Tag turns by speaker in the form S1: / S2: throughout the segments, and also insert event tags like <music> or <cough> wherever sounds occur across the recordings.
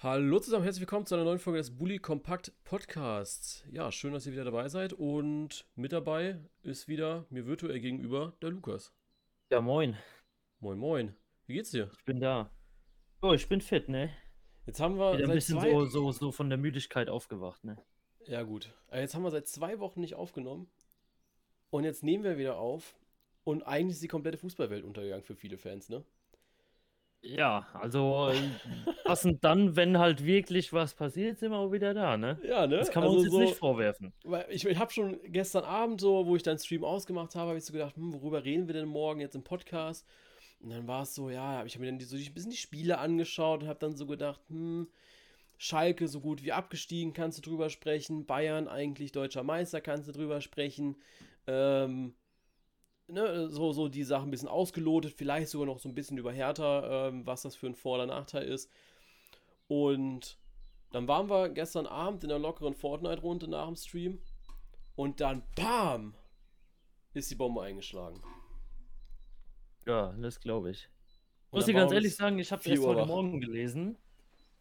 S1: Hallo zusammen, herzlich willkommen zu einer neuen Folge des Bully Kompakt Podcasts. Ja, schön, dass ihr wieder dabei seid und mit dabei ist wieder mir virtuell gegenüber der Lukas.
S2: Ja, moin.
S1: Moin, moin. Wie geht's dir?
S2: Ich bin da. Oh, ich bin fit, ne?
S1: Jetzt haben wir
S2: Wieder ein bisschen
S1: zwei...
S2: so, so, so von der Müdigkeit aufgewacht, ne?
S1: Ja, gut. Äh, Jetzt haben wir seit zwei Wochen nicht aufgenommen und jetzt nehmen wir wieder auf und eigentlich ist die komplette Fußballwelt untergegangen für viele Fans, ne?
S2: Ja, also äh, <laughs> passend dann, wenn halt wirklich was passiert, sind wir auch wieder da, ne?
S1: Ja, ne?
S2: Das kann man
S1: Also
S2: uns jetzt
S1: so-
S2: nicht vorwerfen.
S1: Weil ich, ich habe schon gestern Abend so, wo ich deinen Stream ausgemacht habe, habe ich so gedacht, hm, worüber reden wir denn morgen jetzt im Podcast? Und dann war es so, ja, ich habe mir dann die, so ein bisschen die Spiele angeschaut und habe dann so gedacht, hm, Schalke so gut wie abgestiegen, kannst du drüber sprechen. Bayern eigentlich deutscher Meister, kannst du drüber sprechen. Ähm, ne, so, so die Sachen ein bisschen ausgelotet, vielleicht sogar noch so ein bisschen über Hertha, ähm, was das für ein Vor- oder Nachteil ist. Und dann waren wir gestern Abend in der lockeren Fortnite-Runde nach dem Stream und dann BAM! ist die Bombe eingeschlagen.
S2: Ja, das glaube ich.
S1: Und
S2: Muss ich ganz ehrlich sagen, ich habe
S1: 4
S2: erst heute. Morgen gelesen.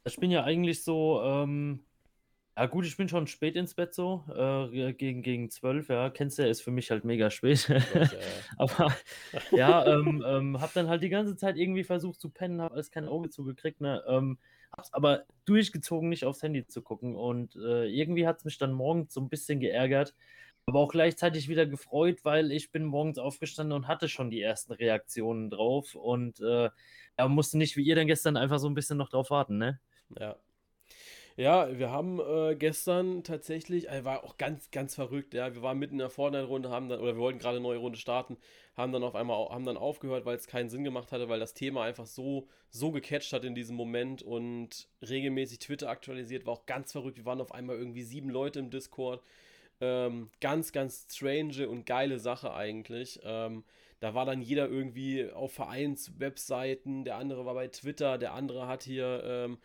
S2: Ich bin ja eigentlich so, ähm, ja gut, ich bin schon spät ins Bett so, äh, gegen, gegen 12, ja, kennst du ja, ist für mich halt mega spät.
S1: Ja, ja. <laughs>
S2: Aber ja, ähm, ähm, hab dann halt die ganze Zeit irgendwie versucht zu pennen, hab alles kein Auge zugekriegt, ne? Ähm, hab's aber durchgezogen, nicht aufs Handy zu gucken. Und äh, irgendwie hat's mich dann morgens so ein bisschen geärgert, aber auch gleichzeitig wieder gefreut, weil ich bin morgens aufgestanden und hatte schon die ersten Reaktionen drauf und äh, ja, musste nicht wie ihr dann gestern einfach so ein bisschen noch drauf warten, ne?
S1: Ja. Ja, wir haben äh, gestern tatsächlich, äh, war auch ganz, ganz verrückt, ja. Wir waren mitten in der Fortnite-Runde, haben dann, oder wir wollten gerade eine neue Runde starten, haben dann auf einmal, haben dann aufgehört, weil es keinen Sinn gemacht hatte, weil das Thema einfach so, so gecatcht hat in diesem Moment und regelmäßig Twitter aktualisiert, war auch ganz verrückt. Wir waren auf einmal irgendwie sieben Leute im Discord. Ähm, ganz, ganz strange und geile Sache eigentlich. Ähm, da war dann jeder irgendwie auf Vereinswebseiten, der andere war bei Twitter, der andere hat hier ähm,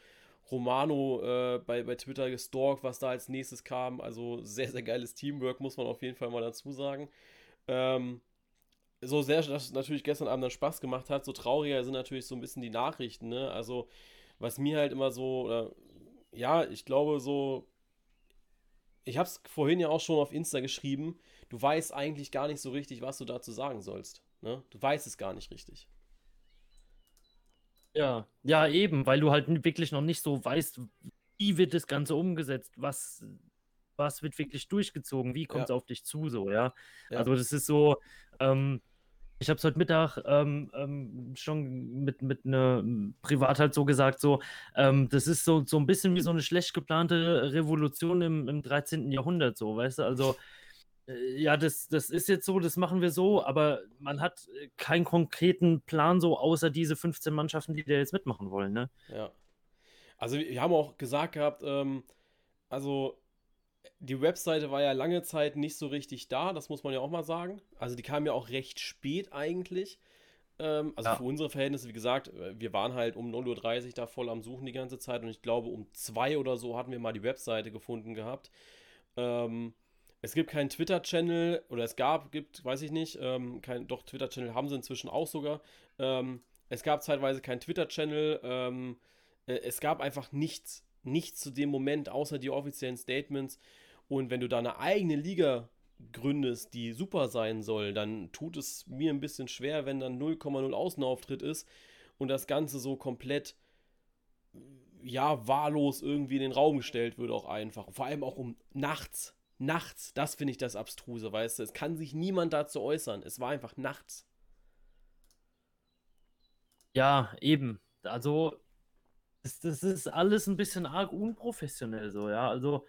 S1: Romano äh, bei, bei Twitter gestalkt, was da als nächstes kam. Also sehr, sehr geiles Teamwork, muss man auf jeden Fall mal dazu sagen. Ähm, so sehr, dass es natürlich gestern Abend dann Spaß gemacht hat, so trauriger sind natürlich so ein bisschen die Nachrichten, ne? Also, was mir halt immer so, oder, ja, ich glaube so, ich habe es vorhin ja auch schon auf Insta geschrieben, du weißt eigentlich gar nicht so richtig, was du dazu sagen sollst, ne? Du weißt es gar nicht richtig.
S2: Ja, ja, eben, weil du halt wirklich noch nicht so weißt, wie wird das Ganze umgesetzt, was, was wird wirklich durchgezogen, wie kommt es
S1: Ja.
S2: auf dich zu, so, ja.
S1: Ja.
S2: Also das ist so, ähm, ich habe es heute Mittag ähm, ähm, schon mit, mit einer privat halt so gesagt, so, ähm, das ist so, so ein bisschen wie so eine schlecht geplante Revolution im, im 13. Jahrhundert, so, weißt du, also ja, das, das ist jetzt so, das machen wir so, aber man hat äh, keinen konkreten Plan so, außer diese 15 Mannschaften, die da jetzt mitmachen wollen, ne?
S1: Ja. Also wir haben auch gesagt gehabt, ähm, also die Webseite war ja lange Zeit nicht so richtig da, das muss man ja auch mal sagen. Also die kam ja auch recht spät eigentlich. Ähm, also
S2: Ja.
S1: für unsere Verhältnisse, wie gesagt, äh, wir waren halt um 0.30 Uhr da voll am Suchen die ganze Zeit und ich glaube um 2 oder so hatten wir mal die Webseite gefunden gehabt. Ähm, es gibt keinen Twitter-Channel oder es gab, gibt, weiß ich nicht, ähm, kein, doch Twitter-Channel haben sie inzwischen auch sogar. Ähm, es gab zeitweise keinen Twitter-Channel. Ähm, äh, es gab einfach nichts, nichts zu dem Moment, außer die offiziellen Statements. Und wenn du da eine eigene Liga gründest, die super sein soll, dann tut es mir ein bisschen schwer, wenn dann 0,0 Außenauftritt ist und das Ganze so komplett, ja, wahllos irgendwie in den Raum gestellt wird, auch einfach. Vor allem auch um nachts. Nachts, das finde ich das Abstruse, weißt du. Es kann sich niemand dazu äußern. Es war einfach nachts.
S2: Ja, eben. Also, das, das ist alles ein bisschen arg unprofessionell so, ja. Also,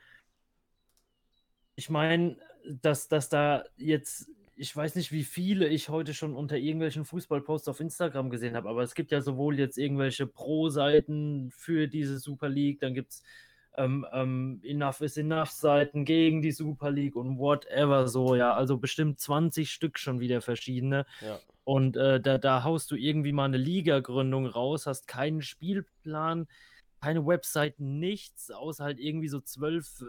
S2: ich meine, dass, dass da jetzt, ich weiß nicht, wie viele ich heute schon unter irgendwelchen Fußballposts auf Instagram gesehen habe, aber es gibt ja sowohl jetzt irgendwelche Pro-Seiten für diese Super League, dann gibt es ähm, ähm, Enough is Enough-Seiten gegen die Super League und whatever so, ja. Also bestimmt 20 Stück schon wieder verschiedene.
S1: Ja.
S2: Und äh, da, da haust du irgendwie mal eine Liga-Gründung raus, hast keinen Spielplan, keine Website, nichts, außer halt irgendwie so zwölf äh,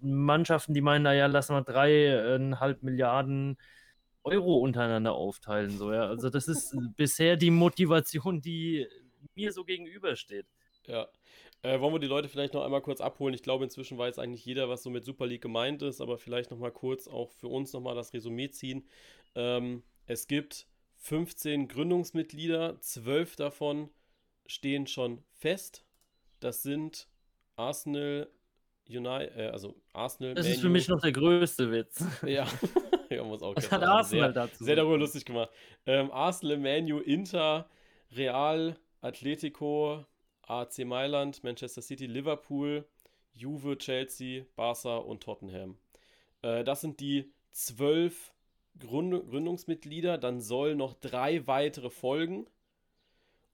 S2: Mannschaften, die meinen, naja, lass mal dreieinhalb Milliarden Euro untereinander aufteilen. So, ja. Also das ist bisher die Motivation, die mir so gegenübersteht.
S1: Ja. Äh, wollen wir die Leute vielleicht noch einmal kurz abholen? Ich glaube, inzwischen weiß eigentlich jeder, was so mit Super League gemeint ist, aber vielleicht noch mal kurz auch für uns noch mal das Resümee ziehen. Ähm, es gibt 15 Gründungsmitglieder, 12 davon stehen schon fest. Das sind Arsenal, United, äh, also Arsenal.
S2: Das Manu. ist für mich noch der größte Witz. <laughs>
S1: Ja, <laughs> ja muss auch
S2: Was hat Arsenal
S1: sehr,
S2: dazu?
S1: Sehr darüber lustig gemacht. Ähm, Arsenal, Manu, Inter, Real, Atletico, AC Mailand, Manchester City, Liverpool, Juve, Chelsea, Barca und Tottenham. Äh, das sind die zwölf Gründ Gründungsmitglieder. Dann sollen noch drei weitere folgen.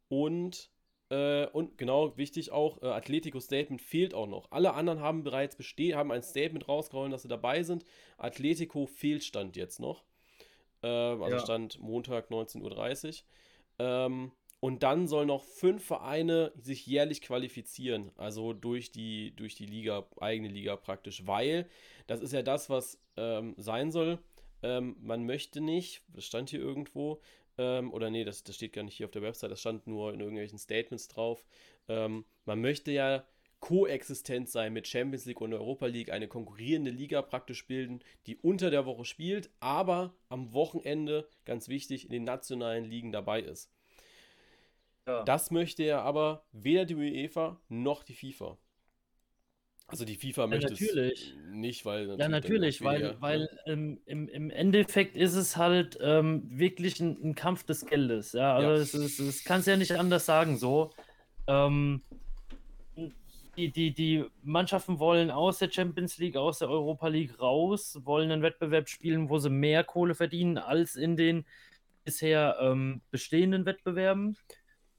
S1: Und äh, und genau, wichtig auch, äh, Atletico Statement fehlt auch noch. Alle anderen haben bereits bestehen, haben ein Statement rausgehauen, dass sie dabei sind. Atletico fehlt Stand jetzt noch. Äh, also ja. Stand Montag 19.30 Uhr. Ähm, und dann sollen noch fünf Vereine sich jährlich qualifizieren, also durch die, durch die Liga, eigene Liga praktisch, weil das ist ja das, was ähm, sein soll. Ähm, man möchte nicht, das stand hier irgendwo, ähm, oder nee, das, das steht gar nicht hier auf der Website, das stand nur in irgendwelchen Statements drauf. Ähm, man möchte ja koexistent sein mit Champions League und Europa League, eine konkurrierende Liga praktisch bilden, die unter der Woche spielt, aber am Wochenende, ganz wichtig, in den nationalen Ligen dabei ist. Ja. Das möchte ja aber weder die UEFA noch die FIFA. Also die FIFA ja, möchte
S2: natürlich.
S1: es nicht, weil
S2: natürlich Ja, natürlich, weil, weil ähm, im, im Endeffekt ist es halt ähm, wirklich ein, ein, Kampf des Geldes. Ja, also ja. es, es, es kann es ja nicht anders sagen so. Ähm, die, die, die Mannschaften wollen aus der Champions League, aus der Europa League raus, wollen einen Wettbewerb spielen, wo sie mehr Kohle verdienen als in den bisher ähm, bestehenden Wettbewerben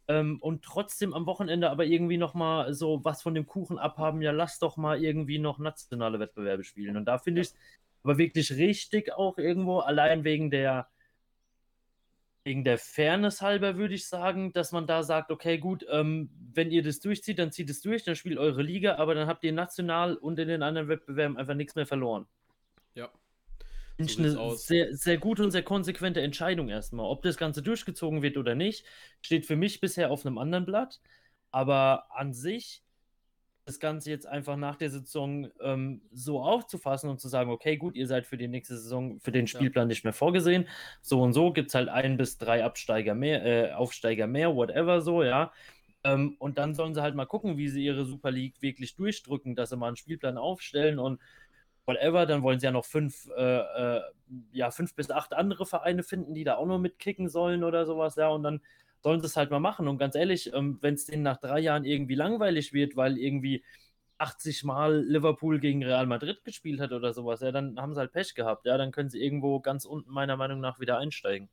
S2: ähm, und trotzdem am Wochenende aber irgendwie nochmal so was von dem Kuchen abhaben, ja, lass doch mal irgendwie noch nationale Wettbewerbe spielen. Und da finde ich es aber wirklich richtig auch irgendwo, allein wegen der wegen der Fairness halber würde ich sagen, dass man da sagt, okay, gut, ähm, wenn ihr das durchzieht, dann zieht es durch, dann spielt eure Liga, aber dann habt ihr national und in den anderen Wettbewerben einfach nichts mehr verloren.
S1: Ja,
S2: Ich eine sehr, sehr gute und sehr konsequente Entscheidung erstmal. Ob das Ganze durchgezogen wird oder nicht, steht für mich bisher auf einem anderen Blatt. Aber an sich das Ganze jetzt einfach nach der Saison ähm, so aufzufassen und zu sagen, okay, gut, ihr seid für die nächste Saison für den Spielplan ja. nicht mehr vorgesehen. So und so gibt es halt ein bis drei Absteiger mehr, äh, Aufsteiger mehr, whatever so, ja. Ähm, und dann sollen sie halt mal gucken, wie sie ihre Super League wirklich durchdrücken, dass sie mal einen Spielplan aufstellen und whatever, dann wollen sie ja noch fünf, äh, äh, ja, fünf bis acht andere Vereine finden, die da auch noch mitkicken sollen oder sowas, ja, und dann sollen sie es halt mal machen. Und ganz ehrlich, ähm, wenn es denen nach drei Jahren irgendwie langweilig wird, weil irgendwie 80 Mal Liverpool gegen Real Madrid gespielt hat oder sowas, ja, dann haben sie halt Pech gehabt, ja, dann können sie irgendwo ganz unten meiner Meinung nach wieder einsteigen.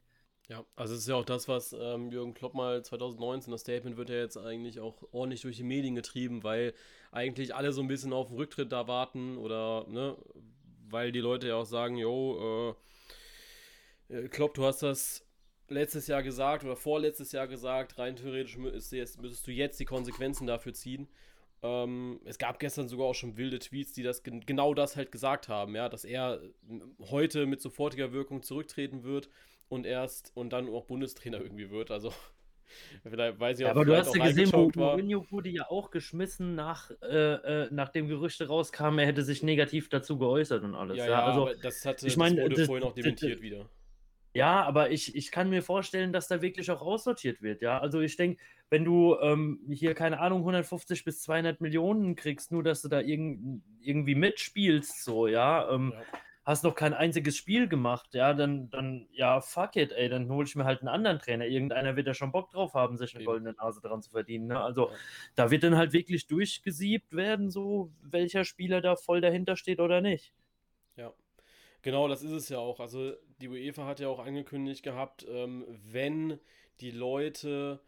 S1: Ja, also es ist ja auch das, was ähm, Jürgen Klopp mal 2019, das Statement wird ja jetzt eigentlich auch ordentlich durch die Medien getrieben, weil eigentlich alle so ein bisschen auf den Rücktritt da warten oder, ne, weil die Leute ja auch sagen, jo, äh, äh Klopp, du hast das letztes Jahr gesagt oder vorletztes Jahr gesagt, rein theoretisch jetzt, müsstest du jetzt die Konsequenzen dafür ziehen. Ähm, es gab gestern sogar auch schon wilde Tweets, die das genau das halt gesagt haben, ja, dass er heute mit sofortiger Wirkung zurücktreten wird und erst und dann auch Bundestrainer irgendwie wird. Also <laughs>
S2: vielleicht weiß ich auch, ja, aber du hast ja gesehen, Mourinho wurde ja auch geschmissen nach äh, äh, nachdem Gerüchte rauskamen, er hätte sich negativ dazu geäußert und alles.
S1: Ja, ja, ja also das hatte ich mein, das wurde das, vorhin auch dementiert wieder.
S2: Ja, aber ich, ich kann mir vorstellen, dass da wirklich auch aussortiert wird, ja. Also ich denke, wenn du ähm, hier, keine Ahnung, 150 bis 200 Millionen kriegst, nur dass du da irg irgendwie mitspielst, so, ja, ähm, ja hast noch kein einziges Spiel gemacht, ja, dann, dann, ja, fuck it, ey, dann hole ich mir halt einen anderen Trainer. Irgendeiner wird ja schon Bock drauf haben, sich eine goldene Nase dran zu verdienen. Ne? Also da wird dann halt wirklich durchgesiebt werden, so welcher Spieler da voll dahinter steht oder nicht.
S1: Ja. Genau, das ist es ja auch. Also die UEFA hat ja auch angekündigt gehabt, ähm, wenn die Leute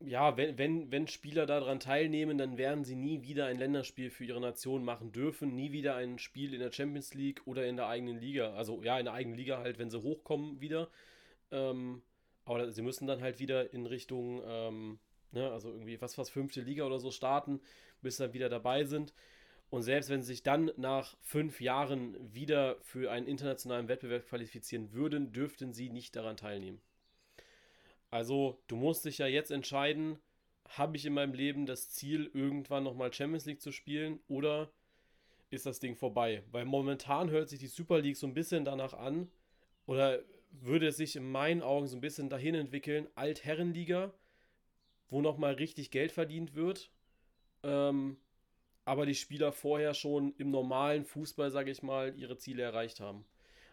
S1: ja, wenn, wenn, wenn Spieler daran teilnehmen, dann werden sie nie wieder ein Länderspiel für ihre Nation machen dürfen, nie wieder ein Spiel in der Champions League oder in der eigenen Liga. Also ja, in der eigenen Liga halt, wenn sie hochkommen wieder. Ähm, aber sie müssen dann halt wieder in Richtung, ähm, ne, also irgendwie was, was fünfte Liga oder so starten, bis dann wieder dabei sind. Und selbst wenn sie sich dann nach fünf Jahren wieder für einen internationalen Wettbewerb qualifizieren würden, dürften sie nicht daran teilnehmen. Also, du musst dich ja jetzt entscheiden, habe ich in meinem Leben das Ziel, irgendwann nochmal Champions League zu spielen oder ist das Ding vorbei? Weil momentan hört sich die Super League so ein bisschen danach an oder würde es sich in meinen Augen so ein bisschen dahin entwickeln, Altherrenliga, wo nochmal richtig Geld verdient wird, ähm, aber die Spieler vorher schon im normalen Fußball, sage ich mal, ihre Ziele erreicht haben.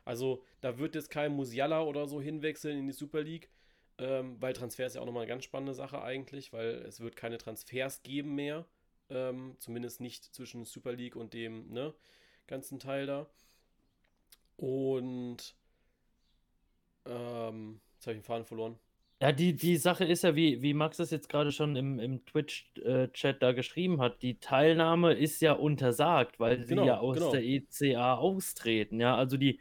S1: Also da wird jetzt kein Musiala oder so hinwechseln in die Super League, ähm, weil Transfer ist ja auch nochmal eine ganz spannende Sache eigentlich, weil es wird keine Transfers geben mehr, ähm, zumindest nicht zwischen Super League und dem ne, ganzen Teil da. Und ähm, jetzt habe ich den Faden verloren.
S2: Ja, die, die Sache ist ja, wie, wie Max das jetzt gerade schon im, im Twitch-Chat da geschrieben hat, die Teilnahme ist ja untersagt, weil sie
S1: Genau,
S2: ja aus
S1: genau.
S2: der ECA austreten. Ja, also die.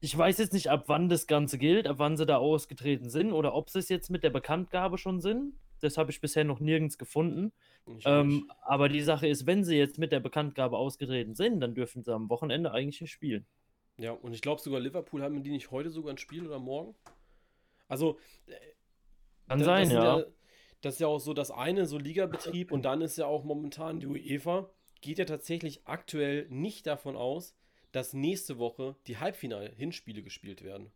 S2: Ich weiß jetzt nicht, ab wann das Ganze gilt, ab wann sie da ausgetreten sind oder ob sie es jetzt mit der Bekanntgabe schon sind. Das habe ich bisher noch nirgends gefunden. Ähm, aber die Sache ist, wenn sie jetzt mit der Bekanntgabe ausgetreten sind, dann dürfen sie am Wochenende eigentlich nicht spielen.
S1: Ja, und ich glaube sogar Liverpool haben die nicht heute sogar ein Spiel oder morgen? Also,
S2: Kann
S1: da-
S2: sein,
S1: das sind
S2: ja.
S1: Das ist ja auch so das eine, so Ligabetrieb und dann ist ja auch momentan die UEFA, geht ja tatsächlich aktuell nicht davon aus, dass nächste Woche die Halbfinal-Hinspiele gespielt werden.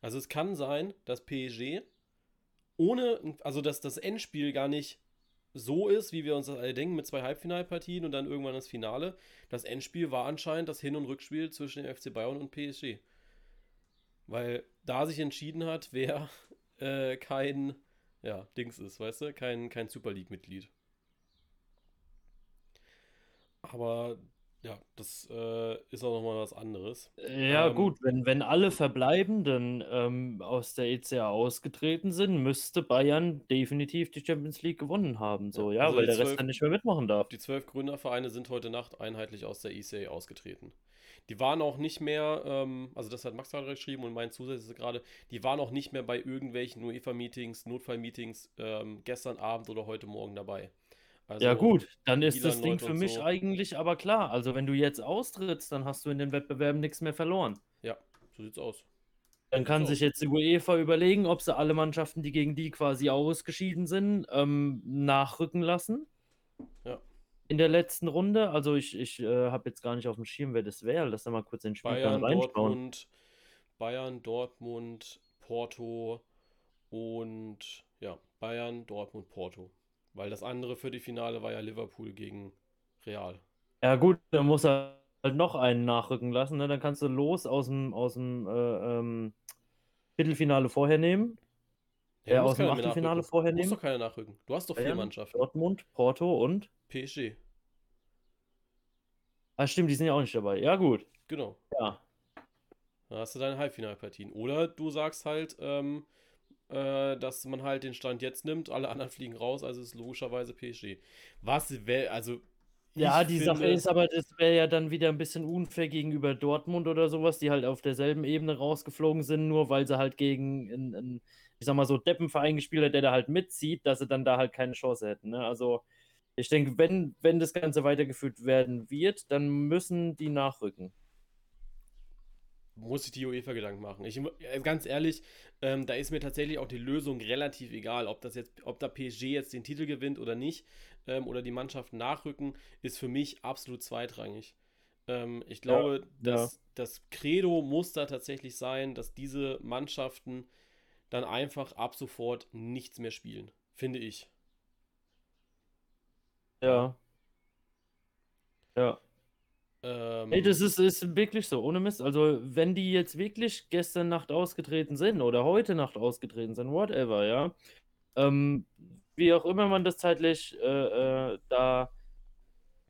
S1: Also es kann sein, dass PSG ohne, also dass das Endspiel gar nicht so ist, wie wir uns das alle denken, mit zwei Halbfinalpartien und dann irgendwann das Finale. Das Endspiel war anscheinend das Hin- und Rückspiel zwischen dem FC Bayern und PSG. Weil da sich entschieden hat, wer <laughs> äh, kein, ja, Dings ist, weißt du, kein, kein Super League-Mitglied. Aber ja, das äh, ist auch nochmal was anderes.
S2: Ja,
S1: Ähm,
S2: gut, wenn, wenn alle Verbleibenden ähm, aus der ECA ausgetreten sind, müsste Bayern definitiv die Champions League gewonnen haben, so, ja,
S1: also
S2: weil der Rest
S1: zwölf-
S2: dann nicht mehr mitmachen darf.
S1: Die zwölf Gründervereine sind heute Nacht einheitlich aus der ECA ausgetreten. Die waren auch nicht mehr, ähm, also das hat Max gerade geschrieben und mein Zusatz ist gerade, die waren auch nicht mehr bei irgendwelchen UEFA-Meetings, Notfall-Meetings ähm, gestern Abend oder heute Morgen dabei. Also,
S2: Ja, gut, dann ist das Ding für mich
S1: so.
S2: eigentlich aber klar. Also, wenn du jetzt austrittst, dann hast du in den Wettbewerben nichts mehr verloren.
S1: Ja, so sieht's aus.
S2: Dann kann sich jetzt die UEFA überlegen, ob sie alle Mannschaften, die gegen die quasi ausgeschieden sind, ähm, nachrücken lassen.
S1: Ja.
S2: In der letzten Runde. Also ich, ich äh, habe jetzt gar nicht auf dem Schirm, wer das wäre. Lass da mal kurz den Spielplan
S1: Bayern,
S2: reinschauen.
S1: Dortmund, Bayern, Dortmund, Porto und ja, Bayern, Dortmund, Porto. Weil das andere Viertelfinale war ja Liverpool gegen Real.
S2: Ja gut, dann muss er halt noch einen nachrücken lassen. Ne? Dann kannst du los aus dem, aus dem äh, ähm, Viertelfinale vorher nehmen.
S1: Ja, muss
S2: aus dem Achtelfinale vorher nehmen.
S1: doch keiner nachrücken. Du hast doch vier Mannschaften.
S2: Dortmund, Porto und.
S1: PSG.
S2: Ah, stimmt, die sind ja auch nicht dabei. Ja, gut.
S1: Genau.
S2: Ja.
S1: Da hast du deine Halbfinalpartien. Oder du sagst halt, ähm, äh, dass man halt den Stand jetzt nimmt, alle anderen <laughs> fliegen raus, also ist logischerweise PSG. Was wäre, also.
S2: Ja, die Sache
S1: finde-
S2: ist aber, das wäre ja dann wieder ein bisschen unfair gegenüber Dortmund oder sowas, die halt auf derselben Ebene rausgeflogen sind, nur weil sie halt gegen einen, einen ich sag mal so, Deppenverein gespielt hat, der da halt mitzieht, dass sie dann da halt keine Chance hätten. Ne? Also, ich denke, wenn, wenn das Ganze weitergeführt werden wird, dann müssen die nachrücken.
S1: Muss sich die UEFA Gedanken machen. Ich, äh, ganz ehrlich, ähm, da ist mir tatsächlich auch die Lösung relativ egal, ob das jetzt, ob da PSG jetzt den Titel gewinnt oder nicht, ähm, oder die Mannschaften nachrücken, ist für mich absolut zweitrangig. Ähm, ich glaube, dass das Credo muss da tatsächlich sein, dass diese Mannschaften dann einfach ab sofort nichts mehr spielen, finde ich.
S2: Ja. Ja.
S1: Ähm,
S2: Ey, das ist, ist wirklich so, ohne Mist. Also, wenn die jetzt wirklich gestern Nacht ausgetreten sind oder heute Nacht ausgetreten sind, whatever, ja, ähm, wie auch immer man das zeitlich äh, äh, da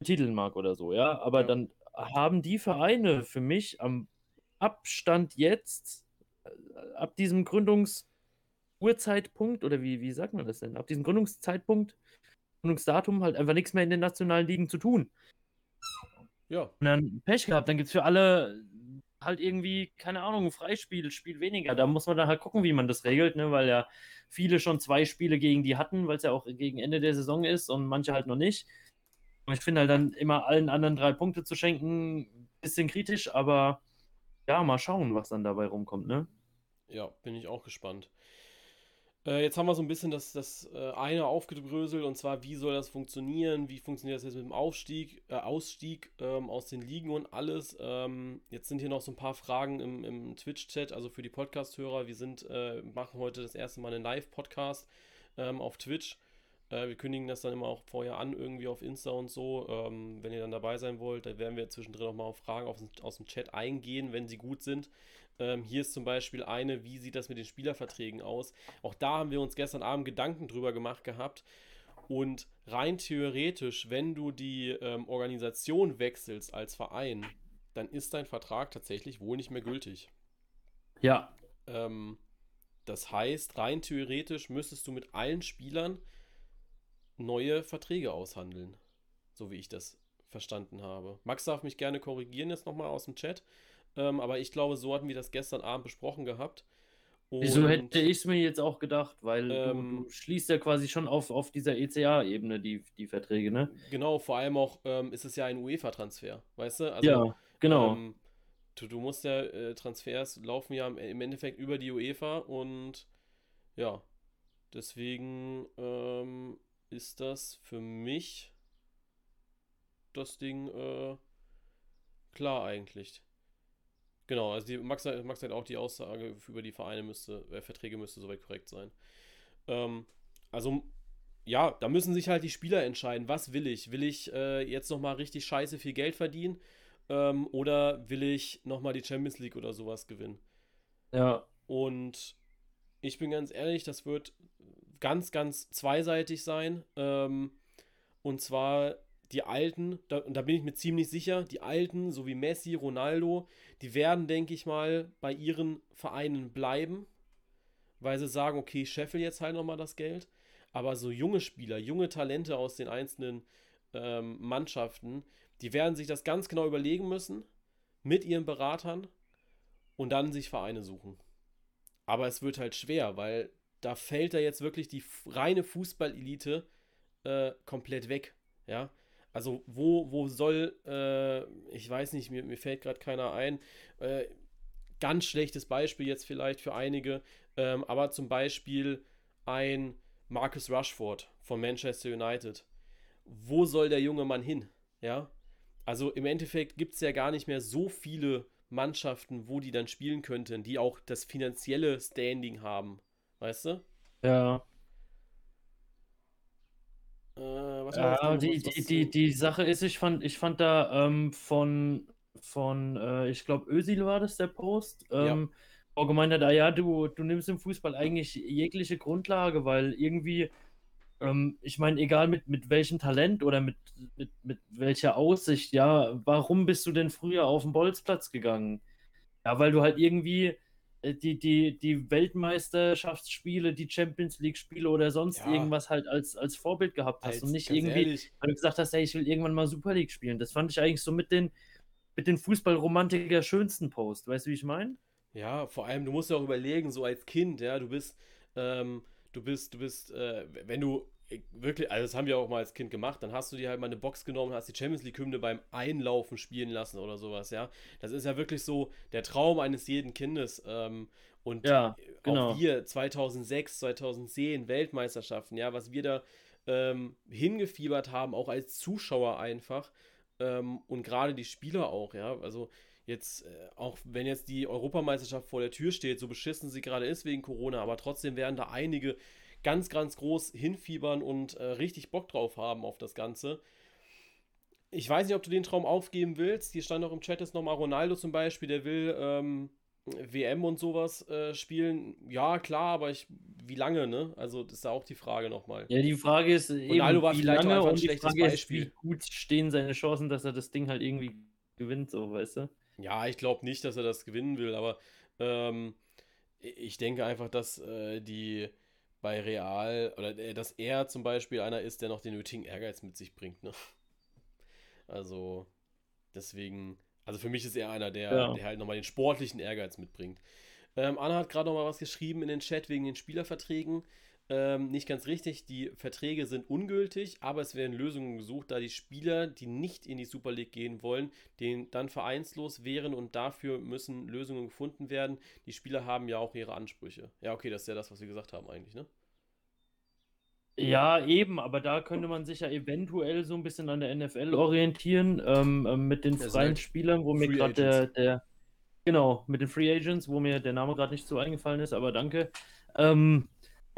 S2: betiteln mag oder so, ja, aber
S1: Ja.
S2: dann haben die Vereine für mich am Abstand jetzt, äh, ab diesem Gründungsurzeitpunkt, oder wie, wie sagt man das denn, ab diesem Gründungszeitpunkt, Gründungsdatum halt einfach nichts mehr in den nationalen Ligen zu tun.
S1: Ja,
S2: Und dann Pech gehabt, dann gibt es für alle halt irgendwie, keine Ahnung, ein Freispiel, Spiel weniger. Da muss man dann halt gucken, wie man das regelt, ne? weil ja viele schon zwei Spiele gegen die hatten, weil es ja auch gegen Ende der Saison ist und manche halt noch nicht. Und ich finde halt dann immer allen anderen drei Punkte zu schenken, ein bisschen kritisch, aber ja, mal schauen, was dann dabei rumkommt, ne?
S1: ja, bin ich auch gespannt. Äh, jetzt haben wir so ein bisschen das, das äh, eine aufgedröselt und zwar, wie soll das funktionieren? Wie funktioniert das jetzt mit dem Aufstieg, äh, Ausstieg ähm, aus den Ligen und alles? Ähm, jetzt sind hier noch so ein paar Fragen im, im Twitch-Chat, also für die Podcast-Hörer. Wir sind, äh, machen heute das erste Mal einen Live-Podcast ähm, auf Twitch. Äh, wir kündigen das dann immer auch vorher an, irgendwie auf Insta und so. Ähm, wenn ihr dann dabei sein wollt, dann werden wir zwischendrin auch mal auf Fragen aus dem Chat eingehen, wenn sie gut sind. Ähm, hier ist zum Beispiel eine, wie sieht das mit den Spielerverträgen aus? Auch da haben wir uns gestern Abend Gedanken drüber gemacht gehabt. Und rein theoretisch, wenn du die ähm, Organisation wechselst als Verein, dann ist dein Vertrag tatsächlich wohl nicht mehr gültig.
S2: Ja.
S1: Ähm, das heißt, rein theoretisch müsstest du mit allen Spielern neue Verträge aushandeln. So wie ich das verstanden habe. Max darf mich gerne korrigieren jetzt nochmal aus dem Chat. Ähm, aber ich glaube, so hatten wir das gestern Abend besprochen gehabt.
S2: Und, Wieso hätte ich es mir jetzt auch gedacht? Weil ähm, du, schließt ja quasi schon auf, auf dieser ECA-Ebene die, die Verträge, ne?
S1: Genau, vor allem auch ähm, ist es ja ein UEFA-Transfer, weißt du? Also,
S2: ja, genau.
S1: Ähm, du, du, musst ja, äh, Transfers laufen ja im Endeffekt über die UEFA und ja, deswegen ähm, ist das für mich das Ding äh, klar eigentlich. Genau, also die, Max, Max hat auch die Aussage über die Vereine müsste, äh, Verträge müsste soweit korrekt sein. Ähm, also, ja, da müssen sich halt die Spieler entscheiden, was will ich? Will ich äh, jetzt nochmal richtig scheiße viel Geld verdienen? Ähm, oder will ich nochmal die Champions League oder sowas gewinnen?
S2: Ja.
S1: Und ich bin ganz ehrlich, das wird ganz, ganz zweiseitig sein. Ähm, und zwar die Alten, da, und da bin ich mir ziemlich sicher, die Alten, so wie Messi, Ronaldo, die werden, denke ich mal, bei ihren Vereinen bleiben, weil sie sagen, okay, ich scheffel jetzt halt nochmal das Geld. Aber so junge Spieler, junge Talente aus den einzelnen ähm, Mannschaften, die werden sich das ganz genau überlegen müssen, mit ihren Beratern und dann sich Vereine suchen. Aber es wird halt schwer, weil da fällt da jetzt wirklich die reine Fußballelite äh, komplett weg. Ja, also wo, wo soll, äh, ich weiß nicht, mir, mir fällt gerade keiner ein. Äh, ganz schlechtes Beispiel jetzt vielleicht für einige, ähm, aber zum Beispiel ein Marcus Rushford von Manchester United. Wo soll der junge Mann hin? Ja, also im Endeffekt gibt es ja gar nicht mehr so viele Mannschaften, wo die dann spielen könnten, die auch das finanzielle Standing haben. Weißt du?
S2: Ja. Äh, was ja, die, die, die, die Sache ist, ich fand, ich fand da ähm, von, von äh, ich glaube, Özil war das der Post, ähm, ja. wo gemeint hat, ah, ja, du, du nimmst im Fußball eigentlich jegliche Grundlage, weil irgendwie, ähm, ich meine, egal mit, mit welchem Talent oder mit, mit, mit welcher Aussicht, ja, warum bist du denn früher auf den Bolzplatz gegangen? Ja, weil du halt irgendwie die, die, die Weltmeisterschaftsspiele, die Champions League-Spiele oder sonst ja. irgendwas halt als, als Vorbild gehabt hast als, und nicht irgendwie, ehrlich. weil du gesagt hast, ey, ich will irgendwann mal Super League spielen. Das fand ich eigentlich so mit den, mit den Fußballromantiker schönsten Post. Weißt du, wie ich meine?
S1: Ja, vor allem, du musst ja auch überlegen, so als Kind, ja, du bist, ähm, du bist, du bist, äh, wenn du wirklich, also das haben wir auch mal als Kind gemacht, dann hast du dir halt mal eine Box genommen, hast die Champions League Hymne beim Einlaufen spielen lassen oder sowas, ja. Das ist ja wirklich so der Traum eines jeden Kindes. Ähm, und
S2: ja, genau.
S1: auch wir 2006, 2010 Weltmeisterschaften, ja, was wir da ähm, hingefiebert haben, auch als Zuschauer einfach ähm, und gerade die Spieler auch, ja. Also jetzt, äh, auch wenn jetzt die Europameisterschaft vor der Tür steht, so beschissen sie gerade ist wegen Corona, aber trotzdem werden da einige ganz, ganz groß hinfiebern und äh, richtig Bock drauf haben auf das Ganze. Ich weiß nicht, ob du den Traum aufgeben willst. Hier stand auch im Chat jetzt nochmal Ronaldo zum Beispiel, der will ähm, WM und sowas äh, spielen. Ja, klar, aber ich, wie lange, ne? Also, das ist da auch die Frage nochmal.
S2: Ja, die Frage ist
S1: Ronaldo eben, war wie lange und die Frage
S2: Beispiel. Ist, wie gut stehen seine Chancen, dass er das Ding halt irgendwie gewinnt, so, weißt du?
S1: Ja, ich glaube nicht, dass er das gewinnen will, aber ähm, ich denke einfach, dass äh, die bei Real, oder äh, dass er zum Beispiel einer ist, der noch den nötigen Ehrgeiz mit sich bringt. Ne? Also, deswegen, also für mich ist er einer, der, ja. der halt nochmal den sportlichen Ehrgeiz mitbringt. Ähm, Anna hat gerade nochmal was geschrieben in den Chat wegen den Spielerverträgen. Ähm, nicht ganz richtig, die Verträge sind ungültig, aber es werden Lösungen gesucht, da die Spieler, die nicht in die Super League gehen wollen, den dann vereinslos wären und dafür müssen Lösungen gefunden werden. Die Spieler haben ja auch ihre Ansprüche. Ja, okay, das ist ja das, was wir gesagt haben eigentlich, ne?
S2: Ja, eben, aber da könnte man sich ja eventuell so ein bisschen an der NFL orientieren, ähm, ähm, mit den
S1: Ja,
S2: freien Spielern, wo mir gerade der, der, genau, mit den Free Agents, wo mir der Name gerade nicht so eingefallen ist, aber danke. Ähm,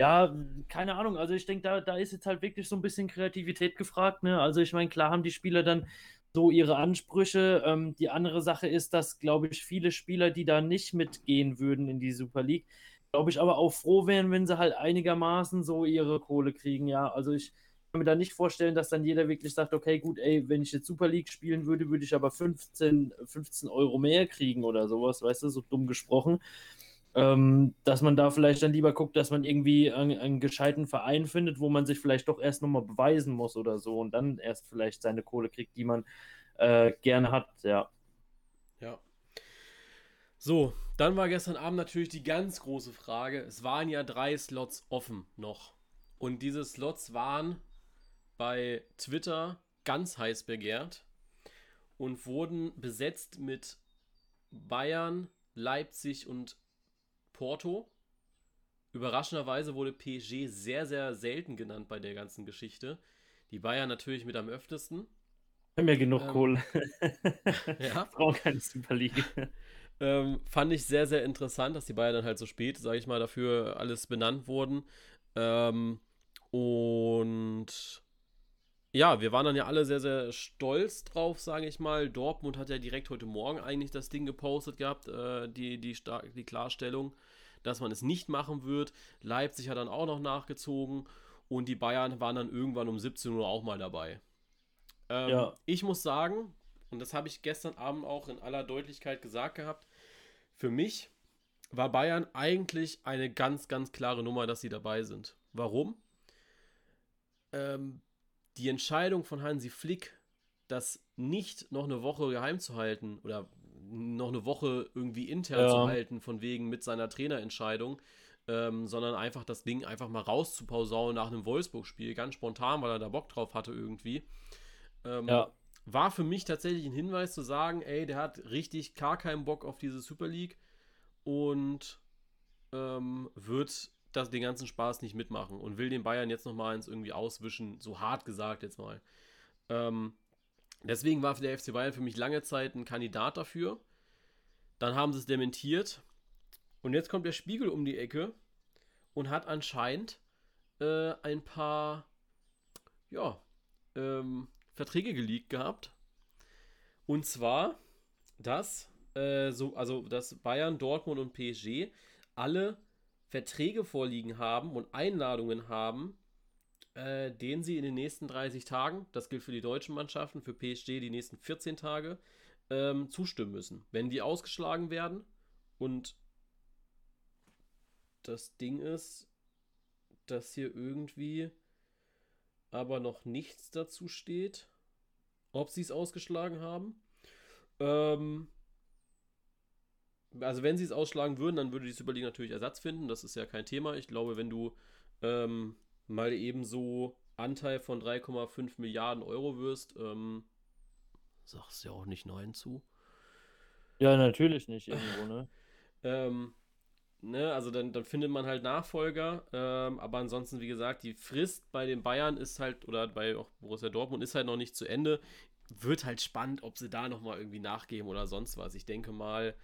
S2: ja, keine Ahnung, also ich denke, da, da ist jetzt halt wirklich so ein bisschen Kreativität gefragt, ne? Also ich meine, klar haben die Spieler dann so ihre Ansprüche. Ähm, die andere Sache ist, dass, glaube ich, viele Spieler, die da nicht mitgehen würden in die Super League, glaube ich, aber auch froh wären, wenn sie halt einigermaßen so ihre Kohle kriegen, ja. Also ich kann mir da nicht vorstellen, dass dann jeder wirklich sagt, okay, gut, ey, wenn ich jetzt Super League spielen würde, würde ich aber 15, 15 Euro mehr kriegen oder sowas, weißt du, so dumm gesprochen. Ähm, dass man da vielleicht dann lieber guckt, dass man irgendwie einen, einen gescheiten Verein findet, wo man sich vielleicht doch erst nochmal beweisen muss oder so und dann erst vielleicht seine Kohle kriegt, die man äh, gerne hat, ja.
S1: Ja. So, dann war gestern Abend natürlich die ganz große Frage. Es waren ja drei Slots offen noch. Und diese Slots waren bei Twitter ganz heiß begehrt und wurden besetzt mit Bayern, Leipzig und Porto. Überraschenderweise wurde PSG sehr, sehr selten genannt bei der ganzen Geschichte. Die Bayern natürlich mit am öftesten.
S2: Haben ja genug
S1: Ähm,
S2: Kohle. <laughs>
S1: Ja.
S2: Brauchen keine Super League. <laughs>
S1: Ähm, fand ich sehr, sehr interessant, dass die Bayern dann halt so spät, sage ich mal, dafür alles benannt wurden. Ähm, und ja, wir waren dann ja alle sehr, sehr stolz drauf, sage ich mal. Dortmund hat ja direkt heute Morgen eigentlich das Ding gepostet gehabt, äh, die, die, Star die Klarstellung, dass man es nicht machen wird. Leipzig hat dann auch noch nachgezogen und die Bayern waren dann irgendwann um 17 Uhr auch mal dabei. Ähm,
S2: Ja.
S1: Ich muss sagen, und das habe ich gestern Abend auch in aller Deutlichkeit gesagt gehabt, für mich war Bayern eigentlich eine ganz, ganz klare Nummer, dass sie dabei sind. Warum? Ähm, die Entscheidung von Hansi Flick, das nicht noch eine Woche geheim zu halten oder noch eine Woche irgendwie intern
S2: Ja.
S1: zu halten, von wegen mit seiner Trainerentscheidung, ähm, sondern einfach das Ding einfach mal rauszupausaunen nach einem Wolfsburg-Spiel, ganz spontan, weil er da Bock drauf hatte irgendwie. Ähm,
S2: Ja.
S1: war für mich tatsächlich ein Hinweis zu sagen, ey, der hat richtig gar keinen Bock auf diese Super League und ähm, wird das, den ganzen Spaß nicht mitmachen und will den Bayern jetzt nochmal ins irgendwie auswischen, so hart gesagt jetzt mal. Ähm, deswegen war der FC Bayern für mich lange Zeit ein Kandidat dafür. Dann haben sie es dementiert und jetzt kommt der Spiegel um die Ecke und hat anscheinend äh, ein paar, ja, ähm, Verträge geleakt gehabt. Und zwar, dass, äh, so, also, dass Bayern, Dortmund und PSG alle Verträge vorliegen haben und Einladungen haben, äh, denen sie in den nächsten 30 Tagen, das gilt für die deutschen Mannschaften, für PSG die nächsten 14 Tage, ähm, zustimmen müssen. Wenn die ausgeschlagen werden und das Ding ist, dass hier irgendwie aber noch nichts dazu steht, ob sie es ausgeschlagen haben. Ähm, also wenn sie es ausschlagen würden, dann würde die Super natürlich Ersatz finden. Das ist ja kein Thema. Ich glaube, wenn du ähm, mal eben so Anteil von 3,5 Milliarden Euro wirst, ähm, sagst du ja auch nicht Nein zu.
S2: Ja, natürlich nicht irgendwo, ne? <laughs>
S1: Ähm, ne, also dann, dann findet man halt Nachfolger. Ähm, aber ansonsten, wie gesagt, die Frist bei den Bayern ist halt, oder bei auch Borussia Dortmund ist halt noch nicht zu Ende. Wird halt spannend, ob sie da nochmal irgendwie nachgeben oder sonst was. Ich denke mal,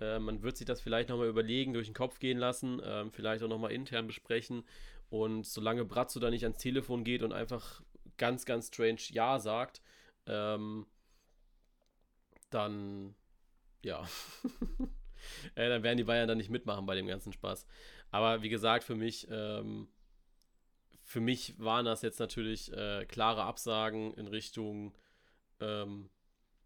S1: äh, man wird sich das vielleicht nochmal überlegen, durch den Kopf gehen lassen, ähm, vielleicht auch nochmal intern besprechen. Und solange Bratzo da nicht ans Telefon geht und einfach ganz, ganz strange Ja sagt, ähm, dann ja. <laughs> äh, dann werden die Bayern dann nicht mitmachen bei dem ganzen Spaß. Aber wie gesagt, für mich, ähm, für mich waren das jetzt natürlich äh, klare Absagen in Richtung, ähm,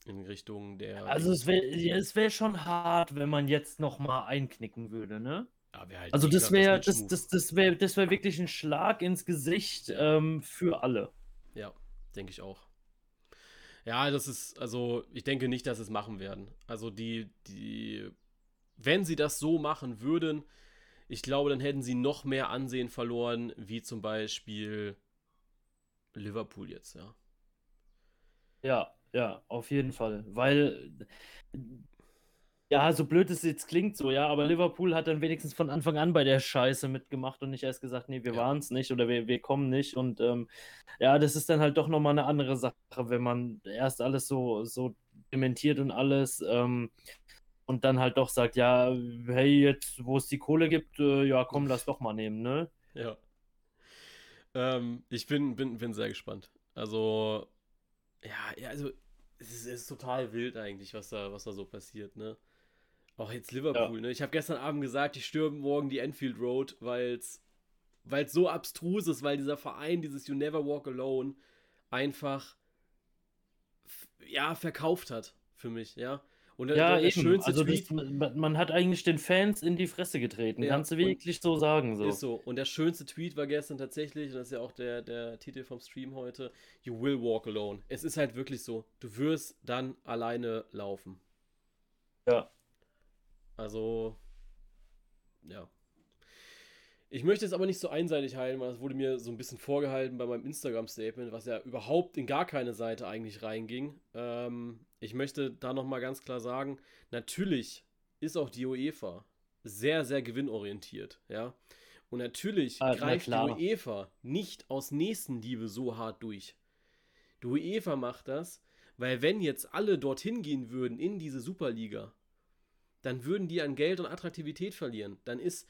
S1: in Richtung der.
S2: Also es wäre es wär schon hart, wenn man jetzt noch mal einknicken würde, ne?
S1: Ja, halt
S2: Also das wäre
S1: das
S2: das, das wär, das wär wirklich ein Schlag ins Gesicht ähm, für alle.
S1: Ja, denke ich auch. Ja, das ist, also ich denke nicht, dass sie es machen werden. Also die, die, wenn sie das so machen würden, ich glaube, dann hätten sie noch mehr Ansehen verloren, wie zum Beispiel Liverpool jetzt, ja.
S2: Ja, ja, auf jeden Fall. Weil Ja, so blöd es jetzt klingt so, ja, aber Liverpool hat dann wenigstens von Anfang an bei der Scheiße mitgemacht und nicht erst gesagt: „Ne, wir
S1: Ja.
S2: waren's nicht oder wir wir kommen nicht.“ Und, ähm, ja, das ist dann halt doch noch mal 'ne andere Sache, wenn man erst alles so so dementiert und alles, ähm, und dann halt doch sagt: „Ja, hey, jetzt, wo es die Kohle gibt, äh, ja komm, lass doch mal nehmen“, ne?
S1: Ja. Ähm, ich bin bin bin sehr gespannt. Also, ja ja, also, es ist ist total wild eigentlich, was da was da so passiert, ne? Auch jetzt
S2: Ja.
S1: Liverpool, ne? Ich habe gestern Abend gesagt, die stürmen morgen die Anfield Road, weil's weil's so abstrus ist, weil dieser Verein, dieses You Never Walk Alone einfach ja, verkauft hat für mich, ja? Und der
S2: Ja,
S1: der der
S2: eben.
S1: schönste
S2: Also, das man hat eigentlich den Fans in die Fresse getreten,
S1: Ja,
S2: kannst du wirklich so sagen,
S1: ist
S2: so.
S1: so. Und der schönste Tweet war gestern tatsächlich, und das ist ja auch der der Titel vom Stream heute: „You will walk alone.“ Es ist halt wirklich so, du wirst dann alleine laufen.
S2: Ja.
S1: Also, ja. Ich möchte es aber nicht so einseitig heilen, weil das wurde mir so 'n bisschen vorgehalten bei meinem Instagram-Statement, was ja überhaupt in gar keine Seite eigentlich reinging. Ähm, ich möchte da noch mal ganz klar sagen, natürlich ist auch die UEFA sehr, sehr gewinnorientiert, ja? Und natürlich
S2: na
S1: greift die
S2: klar.
S1: UEFA nicht aus Nächstenliebe so hart durch. Die UEFA macht das, weil wenn jetzt alle dorthin gehen würden in diese Superliga, dann würden die an Geld und Attraktivität verlieren. Dann ist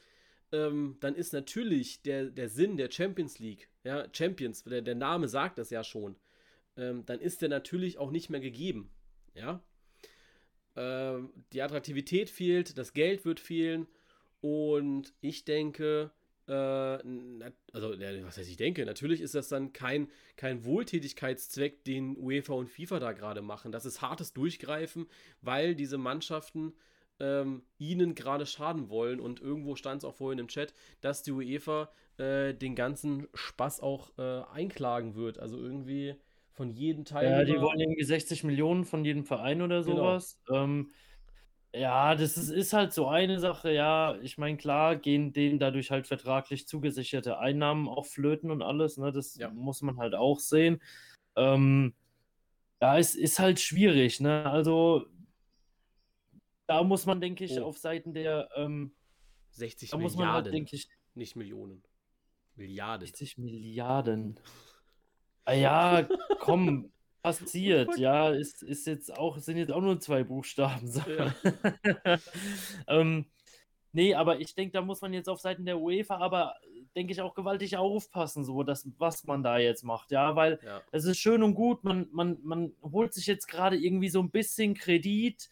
S1: ähm, dann ist natürlich der der Sinn der Champions League, ja, Champions, der der Name sagt das ja schon, ähm, dann ist der natürlich auch nicht mehr gegeben, ja? Ähm, die Attraktivität fehlt, das Geld wird fehlen und ich denke, äh, also, ja, was heißt ich denke, natürlich ist das dann kein kein Wohltätigkeitszweck, den UEFA und FIFA da grade machen. Das ist hartes Durchgreifen, weil diese Mannschaften, ähm, ihnen grade schaden wollen und irgendwo stand's auch vorhin im Chat, dass die UEFA, äh, den ganzen Spaß auch, äh, einklagen wird. Also, irgendwie von jedem
S2: Ja, die wollen irgendwie 60.000.000 von jedem Verein oder
S1: Genau.
S2: was. Ähm, ja, das ist ist halt so eine Sache, ja. Ich meine, klar gehen denen dadurch halt vertraglich zugesicherte Einnahmen auch flöten und alles, ne? Das
S1: Ja.
S2: muss man halt auch sehen. Ähm, ja, es ist halt schwierig, ne? Also da muss man, denke ich,
S1: Oh.
S2: auf Seiten der, ähm
S1: 60
S2: da muss man halt,
S1: Milliarden,
S2: denke ich
S1: nicht Millionen. Milliarden.
S2: 60.000.000.000. Ah ja, <laughs> komm, passiert, ja, ist ist jetzt auch sind jetzt auch nur 2 Buchstaben, so.
S1: Ja. <laughs>
S2: Ähm, ne, aber ich denke, da muss man jetzt auf Seiten der UEFA aber, denke ich, auch gewaltig aufpassen, so, dass was man da jetzt macht, ja, weil
S1: Ja.
S2: es ist schön und gut, man man man holt sich jetzt grade irgendwie so 'n bisschen Kredit,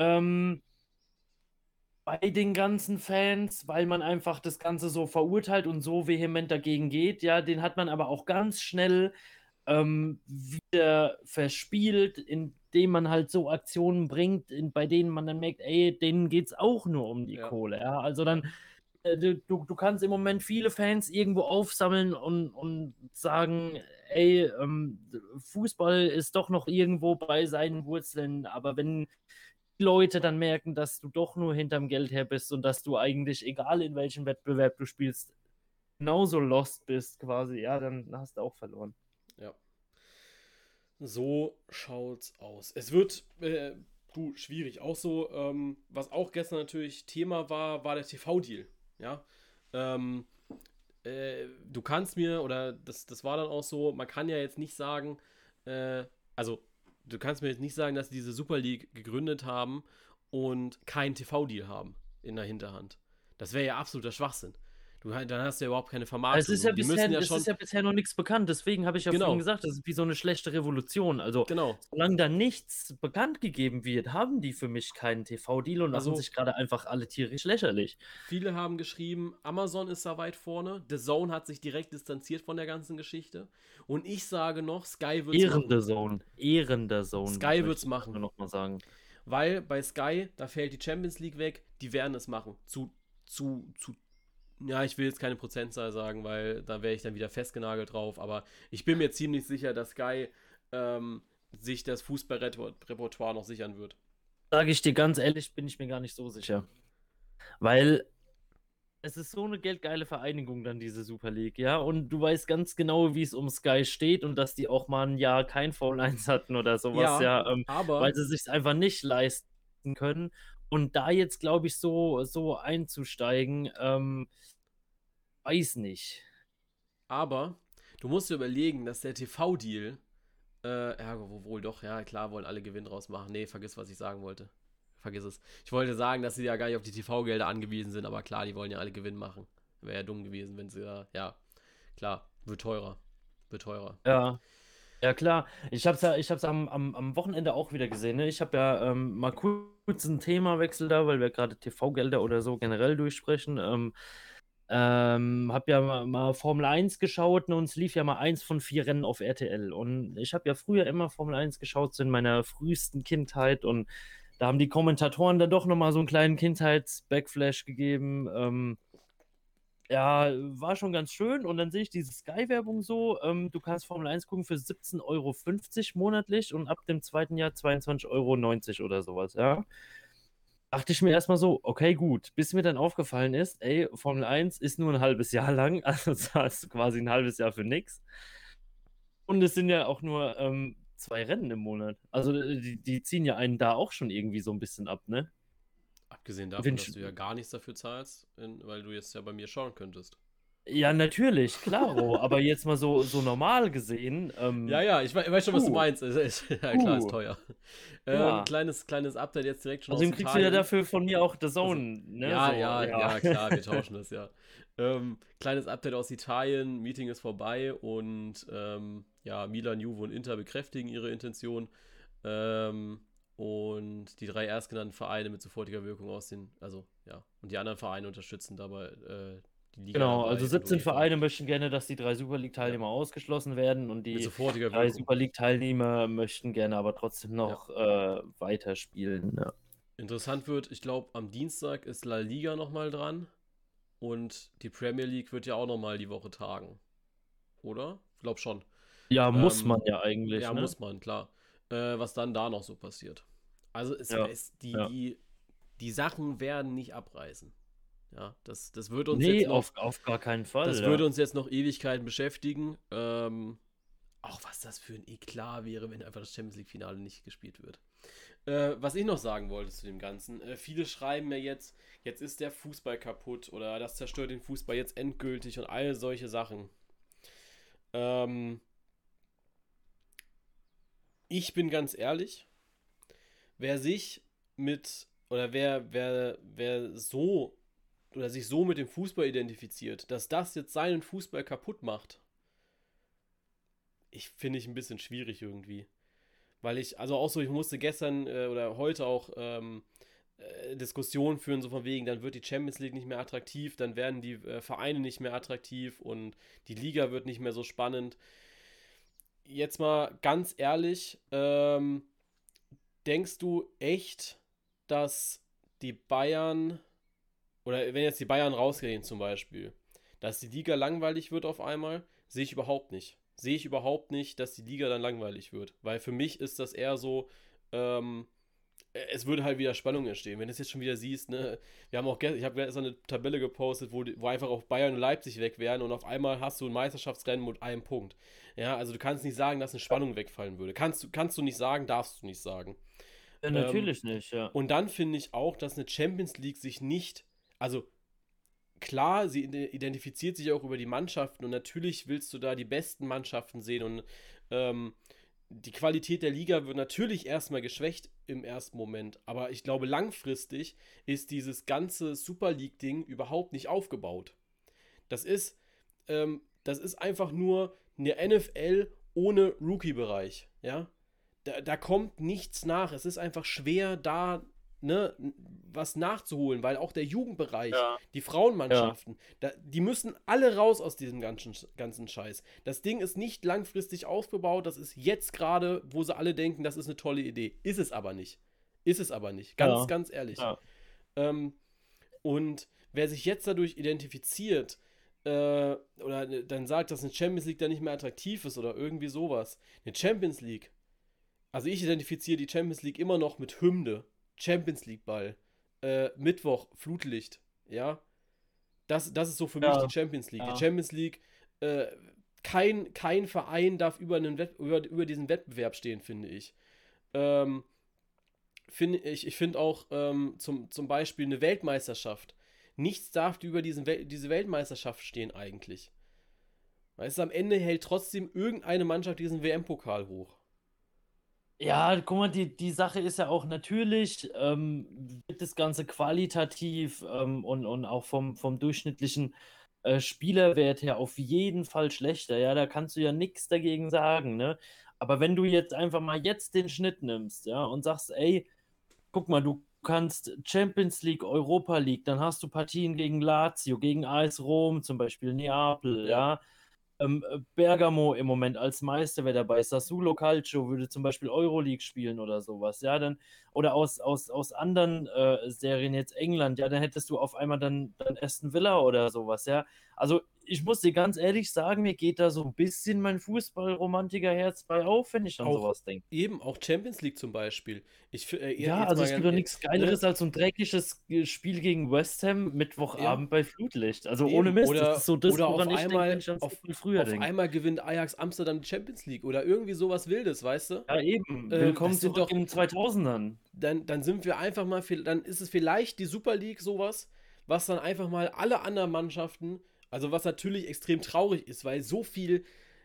S2: ähm bei den ganzen Fans, weil man einfach das Ganze so verurteilt und so vehement dagegen geht, ja. Den hat man aber auch ganz schnell, ähm, wieder verspielt, indem man halt so Aktionen bringt, in bei denen man dann merkt, ey, denen geht's auch nur um die
S1: Ja.
S2: Kohle, ja. Also, dann, äh, du du kannst im Moment viele Fans irgendwo aufsammeln und und sagen: „Ey, ähm, Fußball ist doch noch irgendwo bei seinen Wurzeln.“ Aber wenn Leute dann merken, dass du doch nur hinterm Geld her bist und dass du eigentlich, egal in welchem Wettbewerb du spielst, genauso lost bist quasi, ja, dann hast du auch verloren.
S1: Ja. So schaut's aus. Es wird, äh, du, schwierig. Auch so, ähm, was auch gestern natürlich Thema war, war der TV-Deal, ja? Ähm, äh, du kannst mir oder das das war dann auch so, man kann ja jetzt nicht sagen, äh also, du kannst mir jetzt nicht sagen, dass sie diese Super League gegründet haben und keinen TV-Deal haben in der Hinterhand. Das wäre ja absoluter Schwachsinn. Du dann hast du ja überhaupt keine
S2: Es
S1: Vermarktung.
S2: ist ja
S1: Und die
S2: bisher
S1: ja
S2: es
S1: schon
S2: ist ja bisher noch nix bekannt, deswegen habe ich ja vorhin
S1: Genau.
S2: gesagt, das ist wie so 'ne schlechte Revolution. Also,
S1: Genau.
S2: solange da nichts bekannt gegeben wird, haben die für mich keinen TV-Deal und
S1: Also
S2: sich grade einfach alle tierisch lächerlich.
S1: Viele haben geschrieben, Amazon ist da weit vorne. The Zone hat sich direkt distanziert von der ganzen Geschichte. Und ich sage noch, Sky wird's
S2: Ehren
S1: machen.
S2: the Zone, Ehren the Zone,
S1: Sky wird's
S2: ich
S1: machen.
S2: noch mal sagen.
S1: Weil bei Sky, da fällt die Champions League weg, die werden es machen. Zu zu zu ja, ich will jetzt keine Prozentzahl sagen, weil da wäre ich dann wieder festgenagelt drauf, aber ich bin mir ziemlich sicher, dass Sky, ähm, sich das Fußballrepertoire Repertoire noch sichern wird.
S2: Sage ich dir ganz ehrlich, bin ich mir gar nicht so sicher. Weil es ist so 'ne geldgeile Vereinigung dann diese Super League, ja? Und du weißt ganz genau, wie's um Sky steht und dass die auch mal 'n Jahr kein Foul 1 hatten oder so was,
S1: Ja,
S2: ja, ähm,
S1: aber
S2: weil sie sich's einfach nicht leisten können. Und da jetzt, glaube ich, so, so einzusteigen, ähm, weiß nicht.
S1: Aber du musst dir überlegen, dass der TV-Deal, äh, ja, wohl doch, ja, klar, wollen alle Gewinn draus machen. Nee, vergiss, was ich sagen wollte. Vergiss es. Ich wollte sagen, dass sie ja gar nicht auf die TV-Gelder angewiesen sind, aber klar, die wollen ja alle Gewinn machen. Wäre ja dumm gewesen, wenn sie da, ja, klar, wird teurer. Wird teurer.
S2: Ja. Ja, klar. Ich habe es ja, ich hab's am, am, am Wochenende auch wieder gesehen. Ne? Ich habe ja ähm, mal kurz einen Themawechsel da, weil wir gerade TV-Gelder oder so generell durchsprechen. Ähm, ähm, habe ja mal, mal, Formel 1 geschaut und uns lief ja mal eins von vier Rennen auf RTL. Und ich habe ja früher immer Formel 1 geschaut, so in meiner frühesten Kindheit. Und da haben die Kommentatoren dann doch nochmal so einen kleinen Kindheits-Backflash gegeben. Ähm, ja, war schon ganz schön. Und dann sehe ich diese Sky-Werbung so. Ähm, du kannst Formel 1 gucken für 17,50 Euro monatlich und ab dem zweiten Jahr 22,90 Euro oder sowas, ja. Dachte ich mir erstmal so, okay, gut. Bis mir dann aufgefallen ist, ey, Formel 1 ist nur ein halbes Jahr lang, <laughs> also zahlst du quasi ein halbes Jahr für nichts. Und es sind ja auch nur ähm, zwei Rennen im Monat. Also äh, die, die ziehen ja einen da auch schon irgendwie so ein bisschen ab, ne?
S1: Abgesehen davon, dass du ja gar nichts dafür zahlst, weil du jetzt ja bei mir schauen könntest.
S2: Ja, natürlich, klaro. <laughs> aber jetzt mal so, so normal gesehen. Ähm,
S1: ja, ja, ich, weiß schon, was uh, du meinst. <laughs> ja, klar, ist teuer. Ja. Ähm, kleines, kleines Update jetzt direkt schon
S2: Außerdem kriegst du ja dafür von mir auch The Zone.
S1: Also, ne? ja, so, ja, ja, ja, klar, wir <laughs> tauschen das, ja. Ähm, kleines Update aus Italien. Meeting ist vorbei und ähm, ja, Milan, Juve und Inter bekräftigen ihre Intention. Ähm, und die drei erstgenannten Vereine mit sofortiger Wirkung aus den, also ja, und die anderen Vereine unterstützen dabei äh,
S2: die Liga. Genau, also 17 Vereine möchten gerne, dass die drei Super League-Teilnehmer ja. ausgeschlossen werden und die drei Super League-Teilnehmer möchten gerne aber trotzdem noch ja. äh, weiterspielen. Ja.
S1: Interessant wird, ich glaube, am Dienstag ist La Liga nochmal dran und die Premier League wird ja auch nochmal die Woche tagen. Oder? Ich glaube schon.
S2: Ja, muss ähm, man ja eigentlich.
S1: Ja, ne? muss man, klar. Äh, was dann da noch so passiert. Also es, ja. es die, ja. die, die Sachen werden nicht abreißen. Ja, das, das wird uns
S2: nee, jetzt noch, auf, auf gar keinen Fall.
S1: Das ja. würde uns jetzt noch Ewigkeiten beschäftigen. Ähm, auch was das für ein Eklat wäre, wenn einfach das Champions League-Finale nicht gespielt wird. Äh, was ich noch sagen wollte zu dem Ganzen, äh, viele schreiben mir jetzt, jetzt ist der Fußball kaputt oder das zerstört den Fußball jetzt endgültig und all solche Sachen. Ähm, ich bin ganz ehrlich, wer sich mit oder wer, wer, wer so oder sich so mit dem Fußball identifiziert, dass das jetzt seinen Fußball kaputt macht, ich finde ich ein bisschen schwierig irgendwie. Weil ich, also auch so, ich musste gestern äh, oder heute auch ähm, äh, Diskussionen führen, so von wegen, dann wird die Champions League nicht mehr attraktiv, dann werden die äh, Vereine nicht mehr attraktiv und die Liga wird nicht mehr so spannend. Jetzt mal ganz ehrlich, ähm, denkst du echt, dass die Bayern, oder wenn jetzt die Bayern rausgehen zum Beispiel, dass die Liga langweilig wird auf einmal, sehe ich überhaupt nicht. Sehe ich überhaupt nicht, dass die Liga dann langweilig wird. Weil für mich ist das eher so, ähm, es würde halt wieder Spannung entstehen. Wenn du es jetzt schon wieder siehst, ne, wir haben auch ich habe gestern eine Tabelle gepostet, wo, wo einfach auch Bayern und Leipzig weg wären und auf einmal hast du ein Meisterschaftsrennen mit einem Punkt. Ja, also du kannst nicht sagen, dass eine Spannung wegfallen würde. Kannst, kannst du nicht sagen, darfst du nicht sagen.
S2: Ja, natürlich ähm, nicht, ja.
S1: Und dann finde ich auch, dass eine Champions League sich nicht, also klar, sie identifiziert sich auch über die Mannschaften und natürlich willst du da die besten Mannschaften sehen und ähm, die Qualität der Liga wird natürlich erstmal geschwächt im ersten Moment, aber ich glaube, langfristig ist dieses ganze Super League-Ding überhaupt nicht aufgebaut. Das ist, ähm, das ist einfach nur eine NFL ohne Rookie-Bereich, ja. Da, da kommt nichts nach. Es ist einfach schwer, da ne, was nachzuholen, weil auch der Jugendbereich, ja. die Frauenmannschaften, ja. da, die müssen alle raus aus diesem ganzen, ganzen Scheiß. Das Ding ist nicht langfristig aufgebaut, das ist jetzt gerade, wo sie alle denken, das ist eine tolle Idee. Ist es aber nicht. Ist es aber nicht. Ganz, ja. ganz ehrlich. Ähm, und wer sich jetzt dadurch identifiziert, äh, oder dann sagt, dass eine Champions League dann nicht mehr attraktiv ist oder irgendwie sowas. Eine Champions League, also ich identifiziere die Champions League immer noch mit Hymne. Champions League Ball. Äh, Mittwoch, Flutlicht. Ja. Das, das ist so für ja. mich die Champions League. Ja. Die Champions League, äh, kein, kein Verein darf über, einen über, über diesen Wettbewerb stehen, finde ich. Ähm, finde ich, ich finde auch ähm, zum, zum Beispiel eine Weltmeisterschaft. Nichts darf über diesen Wel diese Weltmeisterschaft stehen eigentlich. Weißt du, am Ende hält trotzdem irgendeine Mannschaft diesen WM-Pokal hoch.
S2: Ja, guck mal, die, die Sache ist ja auch natürlich, ähm, wird das Ganze qualitativ ähm, und, und auch vom, vom durchschnittlichen äh, Spielerwert her auf jeden Fall schlechter. Ja, da kannst du ja nichts dagegen sagen, ne? Aber wenn du jetzt einfach mal jetzt den Schnitt nimmst, ja, und sagst, ey, guck mal, du kannst Champions League, Europa League, dann hast du Partien gegen Lazio, gegen AS Rom, zum Beispiel Neapel, ja ähm, äh, Bergamo im Moment als Meister wäre dabei. Sassuolo Calcio würde zum Beispiel Euroleague spielen oder sowas. Ja, dann, oder aus, aus, aus anderen äh, Serien jetzt England, ja, dann hättest du auf einmal dann, dann Aston Villa oder sowas, ja. Also ich muss dir ganz ehrlich sagen, mir geht da so ein bisschen mein Fußballromantiker-Herz bei auf, wenn ich an
S1: Auch
S2: sowas denke.
S1: eben, auch Champions League zum Beispiel. Ich, äh,
S2: Ja,
S1: jetzt
S2: also es gibt doch
S1: äh,
S2: nichts
S1: ne?
S2: Geileres als so ein dreckiges äh, Spiel gegen West Ham
S1: Ja,
S2: Mittwochabend bei Flutlicht. Also ohne
S1: eben.
S2: Mist, das
S1: Oder,
S2: ist so das,
S1: oder auf
S2: woran ich denke, wenn
S1: einmal,
S2: ich an
S1: auf,
S2: früher
S1: auf
S2: denke.
S1: einmal gewinnt Ajax Amsterdam die Champions League oder irgendwie sowas Wildes, weißt du?
S2: Ja, eben.
S1: Äh,
S2: Willkommen
S1: das sind
S2: zurück
S1: doch,
S2: in den 2000ern.
S1: Dann, dann sind wir einfach mal, dann ist es vielleicht die Super League sowas, was dann einfach mal alle anderen Mannschaften, also was natürlich extrem traurig ist, weil so viel,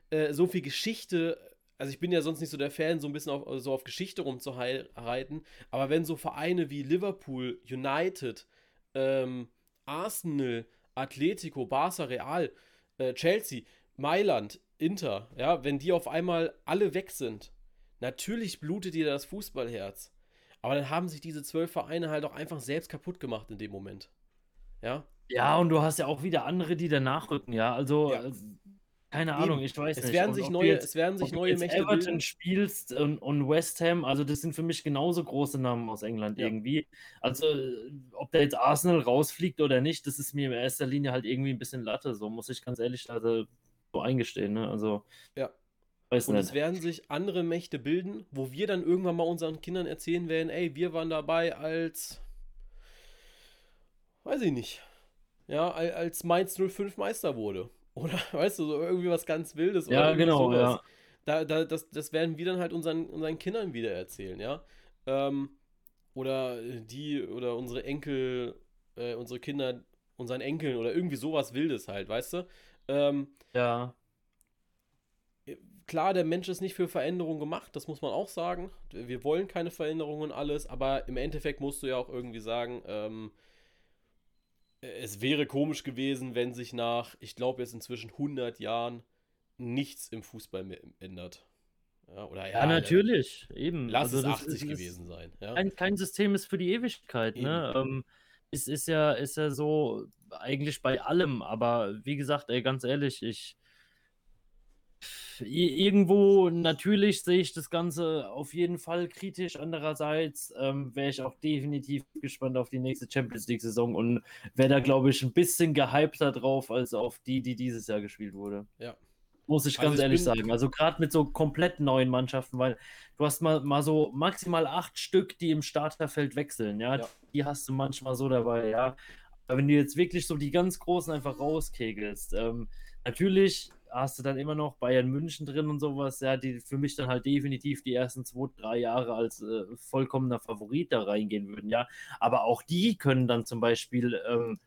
S1: äh, so viel Geschichte, also ich bin ja sonst nicht so der Fan, so ein bisschen auf, so auf Geschichte rumzureiten, aber wenn so Vereine wie Liverpool, United, ähm, Arsenal, Atletico, Barca, Real, äh, Chelsea, Mailand, Inter, ja, wenn die auf einmal alle weg sind, natürlich blutet dir das Fußballherz. Aber dann haben sich diese zwölf Vereine halt auch einfach selbst kaputt gemacht in dem Moment. Ja,
S2: Ja, und du hast ja auch wieder andere, die danach rücken, ja. Also,
S1: ja,
S2: keine Ahnung,
S1: eben.
S2: ich weiß
S1: Es
S2: nicht.
S1: werden
S2: Und
S1: sich neue,
S2: jetzt,
S1: es werden sich
S2: du
S1: neue
S2: jetzt
S1: Mächte
S2: Everton
S1: bilden.
S2: spielst und, und West Ham, also das sind für mich genauso große Namen aus England
S1: Ja,
S2: irgendwie. Also, ob da jetzt Arsenal rausfliegt oder nicht, das ist mir in erster Linie halt irgendwie ein bisschen Latte, so muss ich ganz ehrlich also, so eingestehen, ne? Also,
S1: ja.
S2: Weiß
S1: Und es
S2: nicht.
S1: werden sich andere Mächte bilden, wo wir dann irgendwann mal unseren Kindern erzählen werden, ey, wir waren dabei als, weiß ich nicht, ja, al- als Mainz 05 Meister wurde. <laughs> Oder, weißt du, so irgendwie was ganz Wildes
S2: Ja, genau,
S1: sowas.
S2: ja.
S1: Da, da, das, das werden wir dann halt unseren, unseren Kindern wieder erzählen, ja. Ähm, oder die, oder unsere Enkel, äh, unsere Kinder, unseren Enkeln oder irgendwie sowas Wildes halt, weißt du? Ähm,
S2: Ja.
S1: Klar, der Mensch ist nicht für Veränderung gemacht, das muss man auch sagen. Wir wollen keine Veränderungen und alles, aber im Endeffekt musst du ja auch irgendwie sagen, ähm, es wäre komisch gewesen, wenn sich nach, ich glaube jetzt inzwischen 100 Jahren, nichts im Fußball mehr ändert. Ja, oder
S2: Ja,
S1: ja,
S2: natürlich, eben.
S1: lass
S2: Also
S1: es
S2: das
S1: 80
S2: ist,
S1: gewesen sein. Ja,
S2: kein, kein System ist für die Ewigkeit,
S1: eben.
S2: ne? Ähm, es ist ja, ist ja so eigentlich bei allem, aber wie gesagt, ey, ganz ehrlich, ich irgendwo natürlich sehe ich das Ganze auf jeden Fall kritisch. Andererseits ähm, wäre ich auch definitiv gespannt auf die nächste Champions League-Saison und wäre da, glaube ich, ein bisschen gehypter drauf als auf die, die dieses Jahr gespielt wurde.
S1: Ja.
S2: Muss ich
S1: Also
S2: ganz
S1: ich
S2: ehrlich sagen. Also gerade mit so komplett neuen Mannschaften, weil du hast mal, mal so maximal acht Stück, die im Starterfeld wechseln, ja.
S1: ja,
S2: Die hast du manchmal so dabei, ja. Aber wenn du jetzt wirklich so die ganz Großen einfach rauskegelst, ähm, natürlich hast du dann immer noch Bayern München drin und sowas, ja, die für mich dann halt definitiv die ersten zwei, drei Jahre als äh, vollkommener Favorit da reingehen würden, ja. Aber auch die können dann zum Beispiel ähm,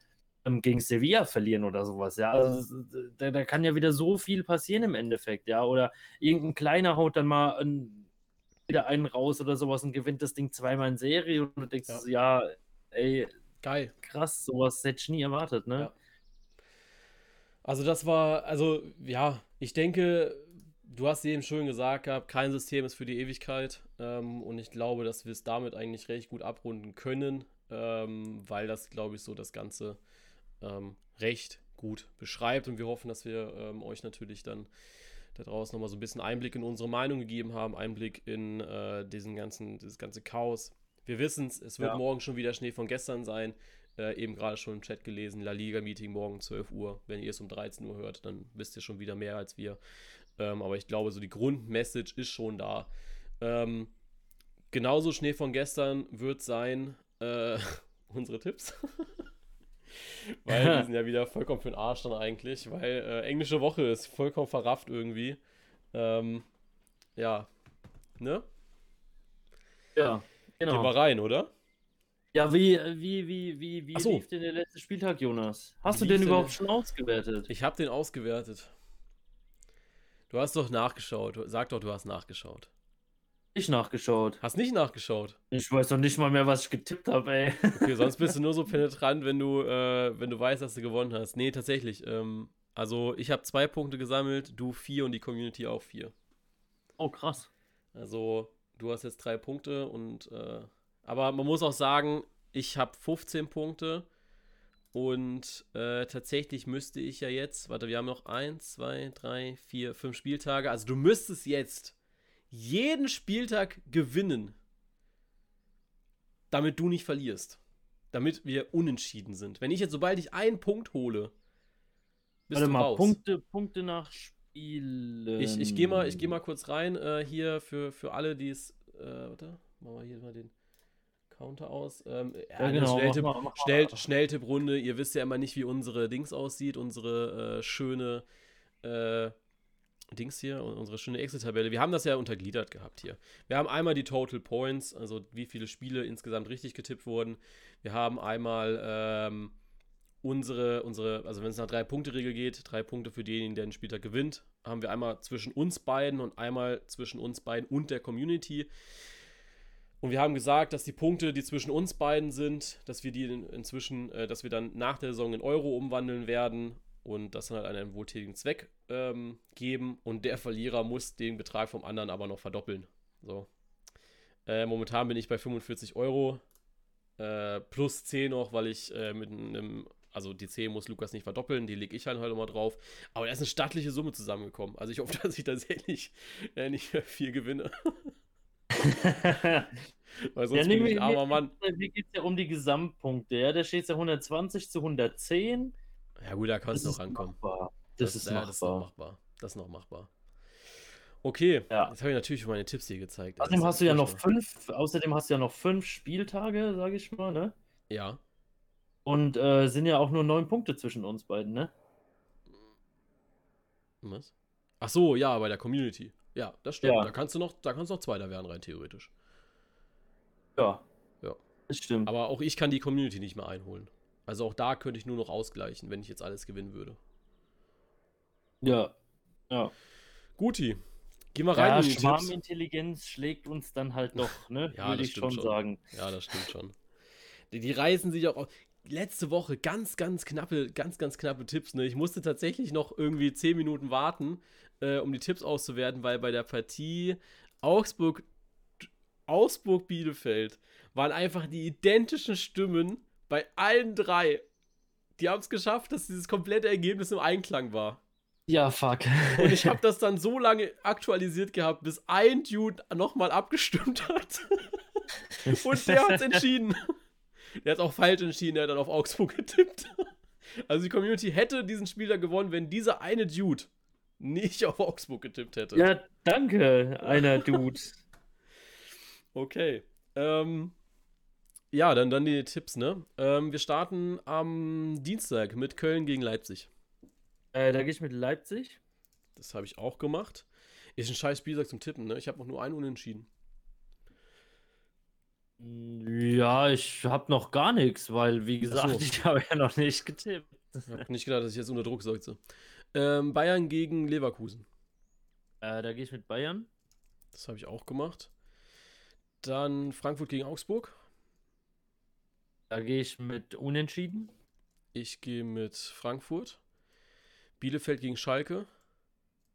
S2: ähm, gegen Sevilla verlieren oder sowas, ja. Also, da, da kann ja wieder so viel passieren im Endeffekt, ja. Oder irgendein kleiner haut dann mal ein, wieder einen raus oder sowas und gewinnt das Ding zweimal in Serie und du denkst,
S1: ja,
S2: ja, ey,
S1: geil.
S2: krass, sowas hätte ich nie erwartet, ne?
S1: Ja. Also das war, also ja, ich denke, du hast eben schön gesagt gehabt, kein System ist für die Ewigkeit. Ähm, und ich glaube, dass wir es damit eigentlich recht gut abrunden können, ähm, weil das, glaube ich, so das Ganze ähm, recht gut beschreibt. Und wir hoffen, dass wir ähm, euch natürlich dann da draußen nochmal so ein bisschen Einblick in unsere Meinung gegeben haben, Einblick in äh, diesen ganzen, dieses ganze Chaos. Wir wissen es, es wird
S2: Ja.
S1: morgen schon wieder Schnee von gestern sein. Äh, eben gerade schon im Chat gelesen, La Liga-Meeting morgen 12 Uhr. Wenn ihr es um 13 Uhr hört, dann wisst ihr schon wieder mehr als wir. Ähm, aber ich glaube, so die Grundmessage ist schon da. Ähm, genauso Schnee von gestern wird sein äh, <laughs> unsere Tipps. <laughs> weil die <laughs> sind ja wieder vollkommen für den Arsch dann eigentlich, weil äh, englische Woche ist vollkommen verrafft irgendwie. Ähm, ja, ne?
S2: Ja.
S1: Gehen wir
S2: Genau.
S1: rein, oder?
S2: Ja, wie, wie, wie, wie, wie
S1: Ach so.
S2: lief denn der letzte Spieltag, Jonas? Hast
S1: Wie
S2: du den überhaupt schon ausgewertet?
S1: Ich habe den ausgewertet. Du hast doch nachgeschaut. Sag doch, du hast nachgeschaut.
S2: Ich nachgeschaut.
S1: Hast nicht nachgeschaut.
S2: Ich weiß doch nicht mal mehr, was ich getippt habe, ey.
S1: Okay, sonst bist du nur so <laughs> penetrant, wenn du, äh, wenn du weißt, dass du gewonnen hast. Nee, tatsächlich. Ähm, also ich habe zwei Punkte gesammelt, du vier und die Community auch vier.
S2: Oh, krass.
S1: Also du hast jetzt drei Punkte und äh, aber man muss auch sagen, ich habe 15 Punkte und äh, tatsächlich müsste ich ja jetzt, warte, wir haben noch eins, zwei, drei, vier, fünf Spieltage. Also du müsstest jetzt jeden Spieltag gewinnen, damit du nicht verlierst. Damit wir unentschieden sind. Wenn ich jetzt, sobald ich einen Punkt hole, bist
S2: Warte
S1: du
S2: mal,
S1: raus.
S2: Punkte, Punkte nach Spielen.
S1: Ich, ich gehe mal, ich geh mal kurz rein, äh, hier für, für alle, die es. Äh, warte, machen wir hier mal den Counter aus. Ähm, ja, eine
S2: genau.
S1: Schnelltipp,
S2: mach mal, mach mal.
S1: Schnell, Schnelltipprunde. Ihr wisst ja immer nicht, wie unsere Dings aussieht, unsere äh, schöne äh, Dings hier, unsere schöne Excel-Tabelle. Wir haben das ja untergliedert gehabt hier. Wir haben einmal die Total Points, also wie viele Spiele insgesamt richtig getippt wurden. Wir haben einmal ähm, unsere, unsere, also wenn es nach drei Punkte Regel geht, drei Punkte für denjenigen, der den Spieltag gewinnt, haben wir einmal zwischen uns beiden und einmal zwischen uns beiden und der Community. Und wir haben gesagt, dass die Punkte, die zwischen uns beiden sind, dass wir die in, inzwischen, äh, dass wir dann nach der Saison in Euro umwandeln werden und das dann halt an einen wohltätigen Zweck ähm, geben. Und der Verlierer muss den Betrag vom anderen aber noch verdoppeln. So. Äh, momentan bin ich bei 45 Euro. Äh, plus 10 noch, weil ich äh, mit einem, also die 10 muss Lukas nicht verdoppeln, die lege ich halt halt immer drauf. Aber da ist eine stattliche Summe zusammengekommen. Also ich hoffe, <laughs> dass ich tatsächlich äh, nicht mehr viel gewinne. <laughs> Weil sonst
S2: nee,
S1: bin ich ein armer Mann.
S2: Mir geht es ja um die Gesamtpunkte. Ja, da steht ja 120 zu 110.
S1: Ja gut, da kannst du noch rankommen.
S2: machbar. Das, ist
S1: ja. Das ist noch machbar. Das ist noch machbar. Okay,
S2: Ja.
S1: jetzt habe ich natürlich meine Tipps hier gezeigt.
S2: Außerdem
S1: Das
S2: hast du ja noch fünf, außerdem hast du ja noch fünf Spieltage, sage ich mal, ne?
S1: Ja.
S2: Und äh, sind ja auch nur neun Punkte zwischen uns beiden, ne?
S1: Was? Ach so, ja, bei der Community. Ja, das stimmt.
S2: Ja.
S1: Da kannst du noch, da kannst du noch Zweiter werden, rein theoretisch.
S2: Ja.
S1: Ja.
S2: Das stimmt.
S1: Aber auch ich kann die Community nicht mehr einholen. Also auch da könnte ich nur noch ausgleichen, wenn ich jetzt alles gewinnen würde.
S2: ja. Ja.
S1: Guti. Geh mal rein
S2: Ja,
S1: in.
S2: Schwarmintelligenz schlägt uns dann halt doch, ne?
S1: Ja,
S2: Würde
S1: das
S2: ich
S1: stimmt
S2: schon
S1: schon.
S2: sagen.
S1: Ja, das stimmt schon. Die, die reißen sich auch. auf- Letzte Woche ganz, ganz knappe, ganz, ganz knappe Tipps. Ne? Ich musste tatsächlich noch irgendwie 10 Minuten warten, äh, um die Tipps auszuwerten, weil bei der Partie Augsburg, Augsburg-Bielefeld waren einfach die identischen Stimmen bei allen drei. Die haben es geschafft, dass dieses komplette Ergebnis im Einklang war.
S2: Ja, fuck.
S1: Und ich habe <laughs> das dann so lange aktualisiert gehabt, bis ein Dude nochmal abgestimmt hat. <laughs> Und der hat es entschieden. Der hat auch falsch entschieden, er hat dann auf Augsburg getippt. Also die Community hätte diesen Spieler gewonnen, wenn dieser eine Dude nicht auf Augsburg getippt hätte.
S2: Ja, danke, einer <laughs> Dude.
S1: Okay. Ähm, ja, dann, dann die Tipps, ne? Ähm, wir starten am Dienstag mit Köln gegen Leipzig.
S2: äh, da gehe ich mit Leipzig.
S1: Das habe ich auch gemacht. Ist ein scheiß Spieltag zum Tippen, ne? Ich habe auch nur einen Unentschieden.
S2: Ja, ich habe noch gar nichts, weil, wie gesagt,
S1: so. <laughs>
S2: ich habe ja noch nicht getippt.
S1: Ich habe nicht gedacht, dass ich jetzt unter Druck setze. Ähm, Bayern gegen Leverkusen.
S2: Äh, da gehe ich mit Bayern.
S1: Das habe ich auch gemacht. Dann Frankfurt gegen Augsburg.
S2: Da gehe ich mit Unentschieden.
S1: Ich gehe mit Frankfurt. Bielefeld gegen Schalke.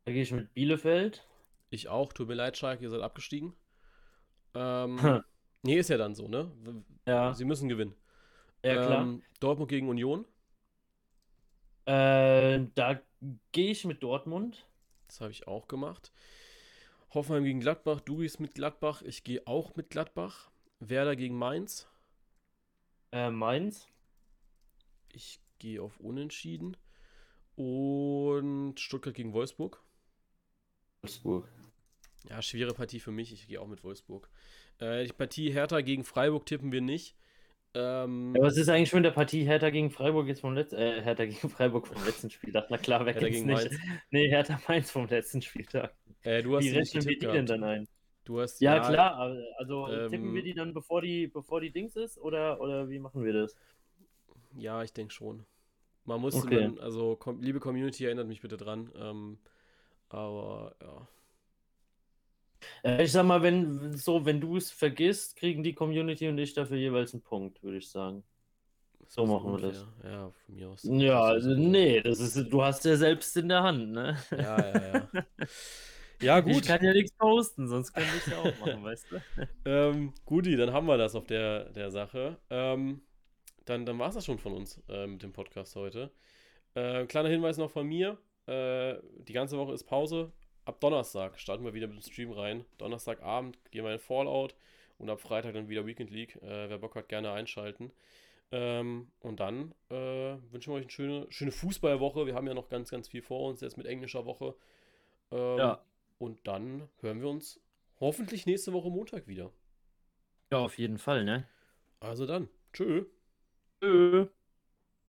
S2: Da gehe ich mit Bielefeld.
S1: Ich auch. Tut mir leid, Schalke, ihr seid abgestiegen. Ähm,
S2: Hm.
S1: nee, ist ja dann so, ne?
S2: Ja,
S1: Sie müssen gewinnen.
S2: ja klar.
S1: Ähm, Dortmund gegen Union.
S2: Äh, da gehe ich mit Dortmund.
S1: Das habe ich auch gemacht. Hoffenheim gegen Gladbach. Du gehst mit Gladbach. Ich gehe auch mit Gladbach. Werder gegen Mainz.
S2: Äh, Mainz.
S1: Ich gehe auf Unentschieden. Und Stuttgart gegen Wolfsburg.
S2: Wolfsburg.
S1: Ja, schwere Partie für mich. Ich gehe auch mit Wolfsburg. Äh, die Partie Hertha gegen Freiburg tippen wir nicht. Ähm,
S2: Ja, was ist eigentlich mit der Partie Hertha gegen Freiburg jetzt vom letzten, äh, Hertha gegen Freiburg vom letzten Spieltag? Na klar, wer
S1: Hertha
S2: kennt's
S1: gegen
S2: nicht?
S1: Mainz.
S2: Nee, Hertha Mainz vom letzten Spieltag.
S1: äh, du hast
S2: Wie rechnen wir die denn dann ein?
S1: Du hast
S2: Ja, klar, aber- also tippen
S1: ähm,
S2: wir die dann, bevor die, bevor die Dings ist, oder, oder wie machen wir das?
S1: Ja, ich denke schon. Man muss,
S2: Okay.
S1: man, also liebe Community, erinnert mich bitte dran. Ähm, aber ja.
S2: Äh, ich sag mal, wenn so, wenn du es vergisst, kriegen die Community und ich dafür jeweils einen Punkt, würde ich sagen. So machen wir das.
S1: Ja, von mir aus.
S2: Ja, also,
S1: so.
S2: nee, das ist, du hast ja selbst in der Hand, ne?
S1: Ja, ja, ja. <laughs> Ja,
S2: Ich
S1: gut.
S2: kann ja nichts posten, sonst könnte ich ja auch machen, <laughs> weißt du?
S1: Ähm, Guti, dann haben wir das auf der, der Sache. Ähm, dann dann war es das schon von uns äh, mit dem Podcast heute. Äh, kleiner Hinweis noch von mir. Äh, die ganze Woche ist Pause. Ab Donnerstag starten wir wieder mit dem Stream rein. Donnerstagabend gehen wir in Fallout und ab Freitag dann wieder Weekend League. Äh, wer Bock hat, gerne einschalten. Ähm, und dann äh, wünschen wir euch eine schöne, schöne Fußballwoche. Wir haben ja noch ganz, ganz viel vor uns jetzt mit englischer Woche. Ähm,
S2: Ja.
S1: Und dann hören wir uns hoffentlich nächste Woche Montag wieder.
S2: Ja, auf jeden Fall, ne?
S1: Also dann, tschö.
S2: Tschö.